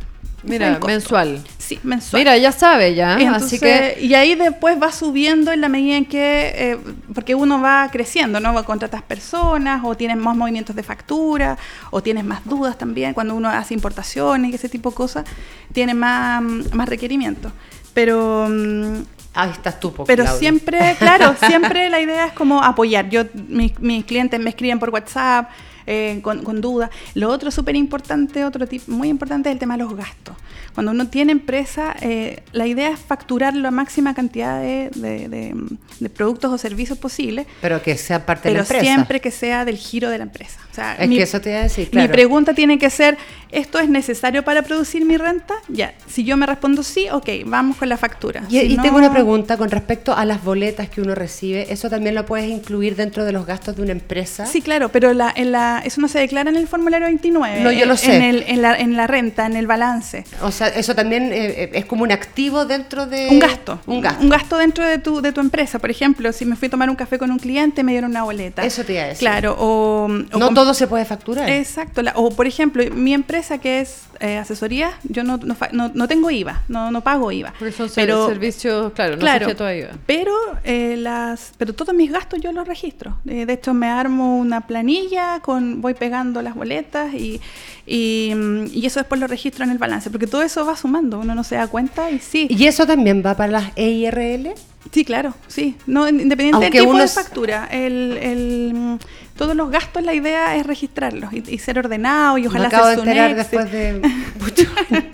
Mira, mensual. Sí, mensual. Mira, ya sabe ya, así que Y ahí después va subiendo en la medida en que, eh, porque uno va creciendo, ¿no? Contratas personas o tienes más movimientos de factura o tienes más dudas también cuando uno hace importaciones y ese tipo de cosas, tiene más, más requerimientos. Pero... mm, Ahí estás tú, pero Claudia. siempre, claro, siempre la idea es como apoyar. Yo, mis, mis clientes me escriben por WhatsApp eh, con, con dudas. Lo otro súper importante, otro tip muy importante es el tema de los gastos. Cuando uno tiene empresa, eh, la idea es facturar la máxima cantidad de, de- de- de productos o servicios posibles, Pero que sea parte de pero la empresa. siempre que sea del giro de la empresa. O sea, Es que eso te iba a decir, Mi claro. pregunta tiene que ser, ¿esto es necesario para producir mi renta? Ya, si yo me respondo sí, ok, vamos con la factura. Y, Si y no- tengo una pregunta con respecto a las boletas que uno recibe. ¿Eso también lo puedes incluir dentro de los gastos de una empresa? Sí, claro, pero la, en la, eso no se declara en el formulario 29. No, yo lo sé. En, el- en la, en la renta, en el balance. O sea, eso también eh, eh, es como un activo dentro de... Un gasto. Un gasto. Un gasto dentro de tu, de tu empresa. Por ejemplo, si me fui a tomar un café con un cliente, me dieron una boleta. Eso te iba a decir. Claro, o... o No todo se puede facturar. Exacto. la- o, por ejemplo, mi empresa que es eh, asesoría, yo no, no, fa- no- no tengo IVA, no, no pago IVA. porque son ser- pero, servicios, claro, no claro, sujetos a IVA. Pero, eh, las, pero todos mis gastos yo los registro. Eh, de hecho, me armo una planilla, con voy pegando las boletas y, y, mm, y eso después lo registro en el balance. Porque todo eso va sumando, uno no se da cuenta y sí. ¿Y eso también va para las EIRL? Sí, claro, sí. No, independiente Aunque del tipo uno de es- factura, el, el, todos los gastos la idea es registrarlos y, y ser ordenado y ojalá acabo de después de muchos años.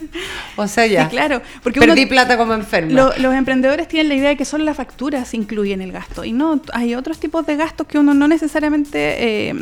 O sea, ya. Sí, claro, porque Perdí uno- plata como enferma. Lo- los emprendedores tienen la idea de que solo las facturas incluyen el gasto y no, hay otros tipos de gastos que uno no necesariamente eh,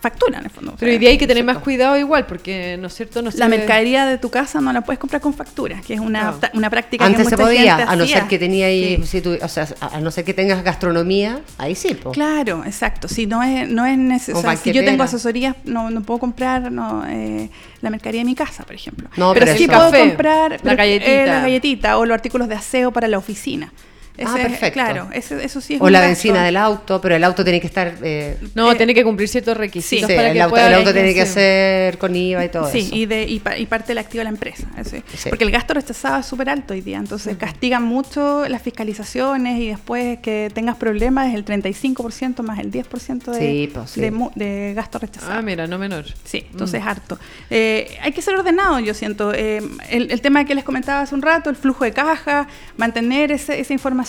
factura en el fondo. Pero hoy día hay que tener más cuidado igual, porque, ¿no es cierto? No La mercadería de tu casa no la puedes comprar con factura, que es una, pra- una práctica Antes que se mucha podía, gente a no hacía. ser que tenía ahí, Sí. si tú- o sea, a no ser que tengas gastronomía, ahí sí, po. Claro, exacto. Si no es, no es O necesario. Si yo tengo asesorías, no, no puedo comprar no, eh, la mercadería de mi casa, por ejemplo. No, pero, pero sí eso- puedo Café, comprar la pero, galletita. eh, la galletita o los artículos de aseo para la oficina. Ah, Ese es- perfecto. Claro, ese- eso sí es O la gasto. benzina del auto, pero el auto tiene que estar... eh, No, Eh, tiene que cumplir ciertos requisitos sí, para el que auto, pueda el auto tiene que sí. ser con IVA y todo Sí, eso. y, de, y, pa- y parte del activo de la empresa. Sí. Porque el gasto rechazado es súper alto hoy día. Entonces castigan mucho las fiscalizaciones y después que tengas problemas es el 35% más el 10% de, Sí, pues, sí. de, mu- de gasto rechazado. Ah, mira, no menor. Sí, entonces harto. Eh, hay que ser ordenado, yo siento. Eh, el, el tema que les comentaba hace un rato, el flujo de caja, mantener ese- esa información,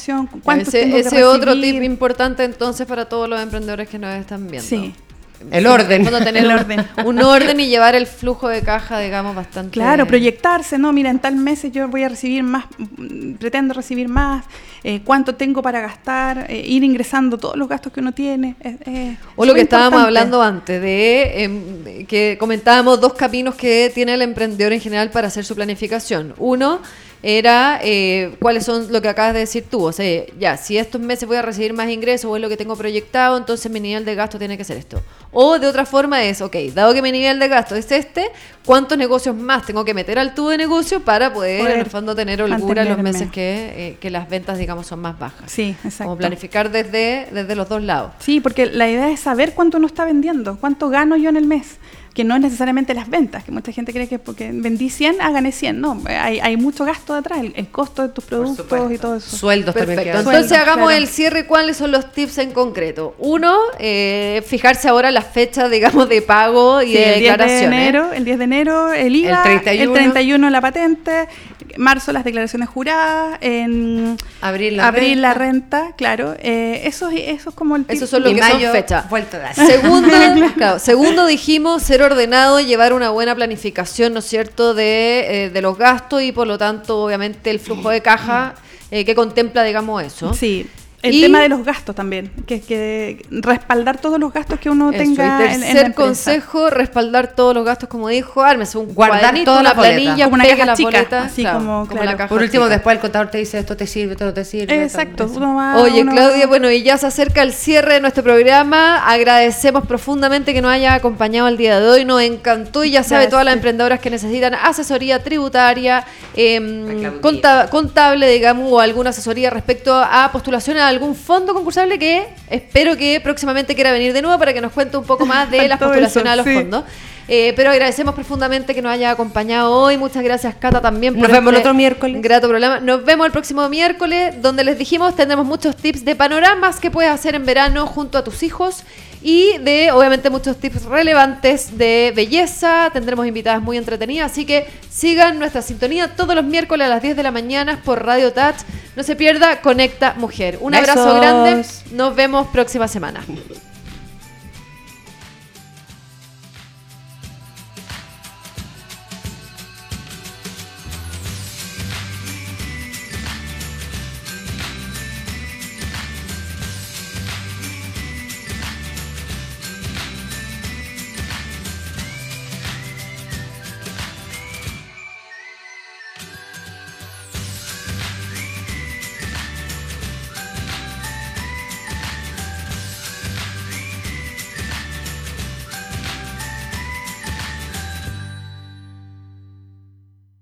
cuánto Ese, tengo que ese otro tip importante entonces para todos los emprendedores que nos están viendo. Sí, El orden. Cuando tener El un- orden. un orden y llevar el flujo de caja, digamos, bastante. claro, proyectarse, ¿no? Mira, en tal mes yo voy a recibir más, mm, pretendo recibir más, eh, cuánto tengo para gastar, eh, ir ingresando todos los gastos que uno tiene. es- es O lo que estábamos importante. hablando antes, de em, que comentábamos dos caminos que tiene el emprendedor en general para hacer su planificación. Uno era eh, cuáles son lo que acabas de decir tú. O sea, ya, si estos meses voy a recibir más ingresos o es lo que tengo proyectado, entonces mi nivel de gasto tiene que ser esto. O de otra forma es, ok, dado que mi nivel de gasto es este, ¿cuántos negocios más tengo que meter al tubo de negocio para poder, en Poder el fondo, tener holgura los meses que, eh, que las ventas, digamos, son más bajas? Sí, exacto. Como planificar desde, desde los dos lados. Sí, porque la idea es saber cuánto uno está vendiendo, cuánto gano yo en el mes, que no es necesariamente las ventas, que mucha gente cree que porque vendí 100, ah, gané 100. No, hay, hay mucho gasto detrás, el, el costo de tus productos y todo eso. Sueldos también Perfecto. quedan. Entonces hagamos claro. el cierre. ¿Cuáles son los tips en concreto? Uno, eh, fijarse ahora las fechas, digamos, de pago y Sí, de el 10 de enero, el 10 de enero el IVA, El 31. el 31 la patente, marzo las declaraciones juradas, en Abril la abril la renta. renta, claro. eh, eso, es- eso es como el. Esos son lo Y que mayo, son fechas. vuelto a dar. Segundo, claro, segundo dijimos ser ordenado, llevar una buena planificación, ¿no es cierto?, de, eh, de los gastos y por lo tanto, obviamente, el flujo de caja eh, que contempla, digamos, eso. Sí. El Y- tema de los gastos también, que, que respaldar todos los gastos que uno Eso, tenga y en- en, tercer la consejo, respaldar todos los gastos, como dijo, ármese un Guardar las boletas. planilla, Como una caja las chica, boletas, así claro, como, claro. la caja Por último, chica. después el contador te dice esto te sirve, esto no te sirve. Exacto. Eso. uno va- Oye, uno Claudia, va- bueno, y ya se acerca el cierre de nuestro programa. Agradecemos profundamente que nos haya acompañado el día de hoy. Nos encantó y ya sabe Gracias. todas las emprendedoras que necesitan asesoría tributaria, conta- contable, digamos, o alguna asesoría respecto a postulación a algún fondo concursable que espero que próximamente quiera venir de nuevo para que nos cuente un poco más de las postulaciones a los sí. fondos. Eh, pero agradecemos profundamente que nos haya acompañado hoy. Muchas gracias, Cata, también. Nos vemos el otro miércoles. Grato programa. Nos vemos el próximo miércoles, donde les dijimos tendremos muchos tips de panoramas que puedes hacer en verano junto a tus hijos y de, obviamente, muchos tips relevantes de belleza. Tendremos invitadas muy entretenidas, así que sigan nuestra sintonía todos los miércoles a las 10 de la mañana por Radio Touch. No se pierda, Conecta Mujer. Un abrazo grande. Nos vemos próxima semana.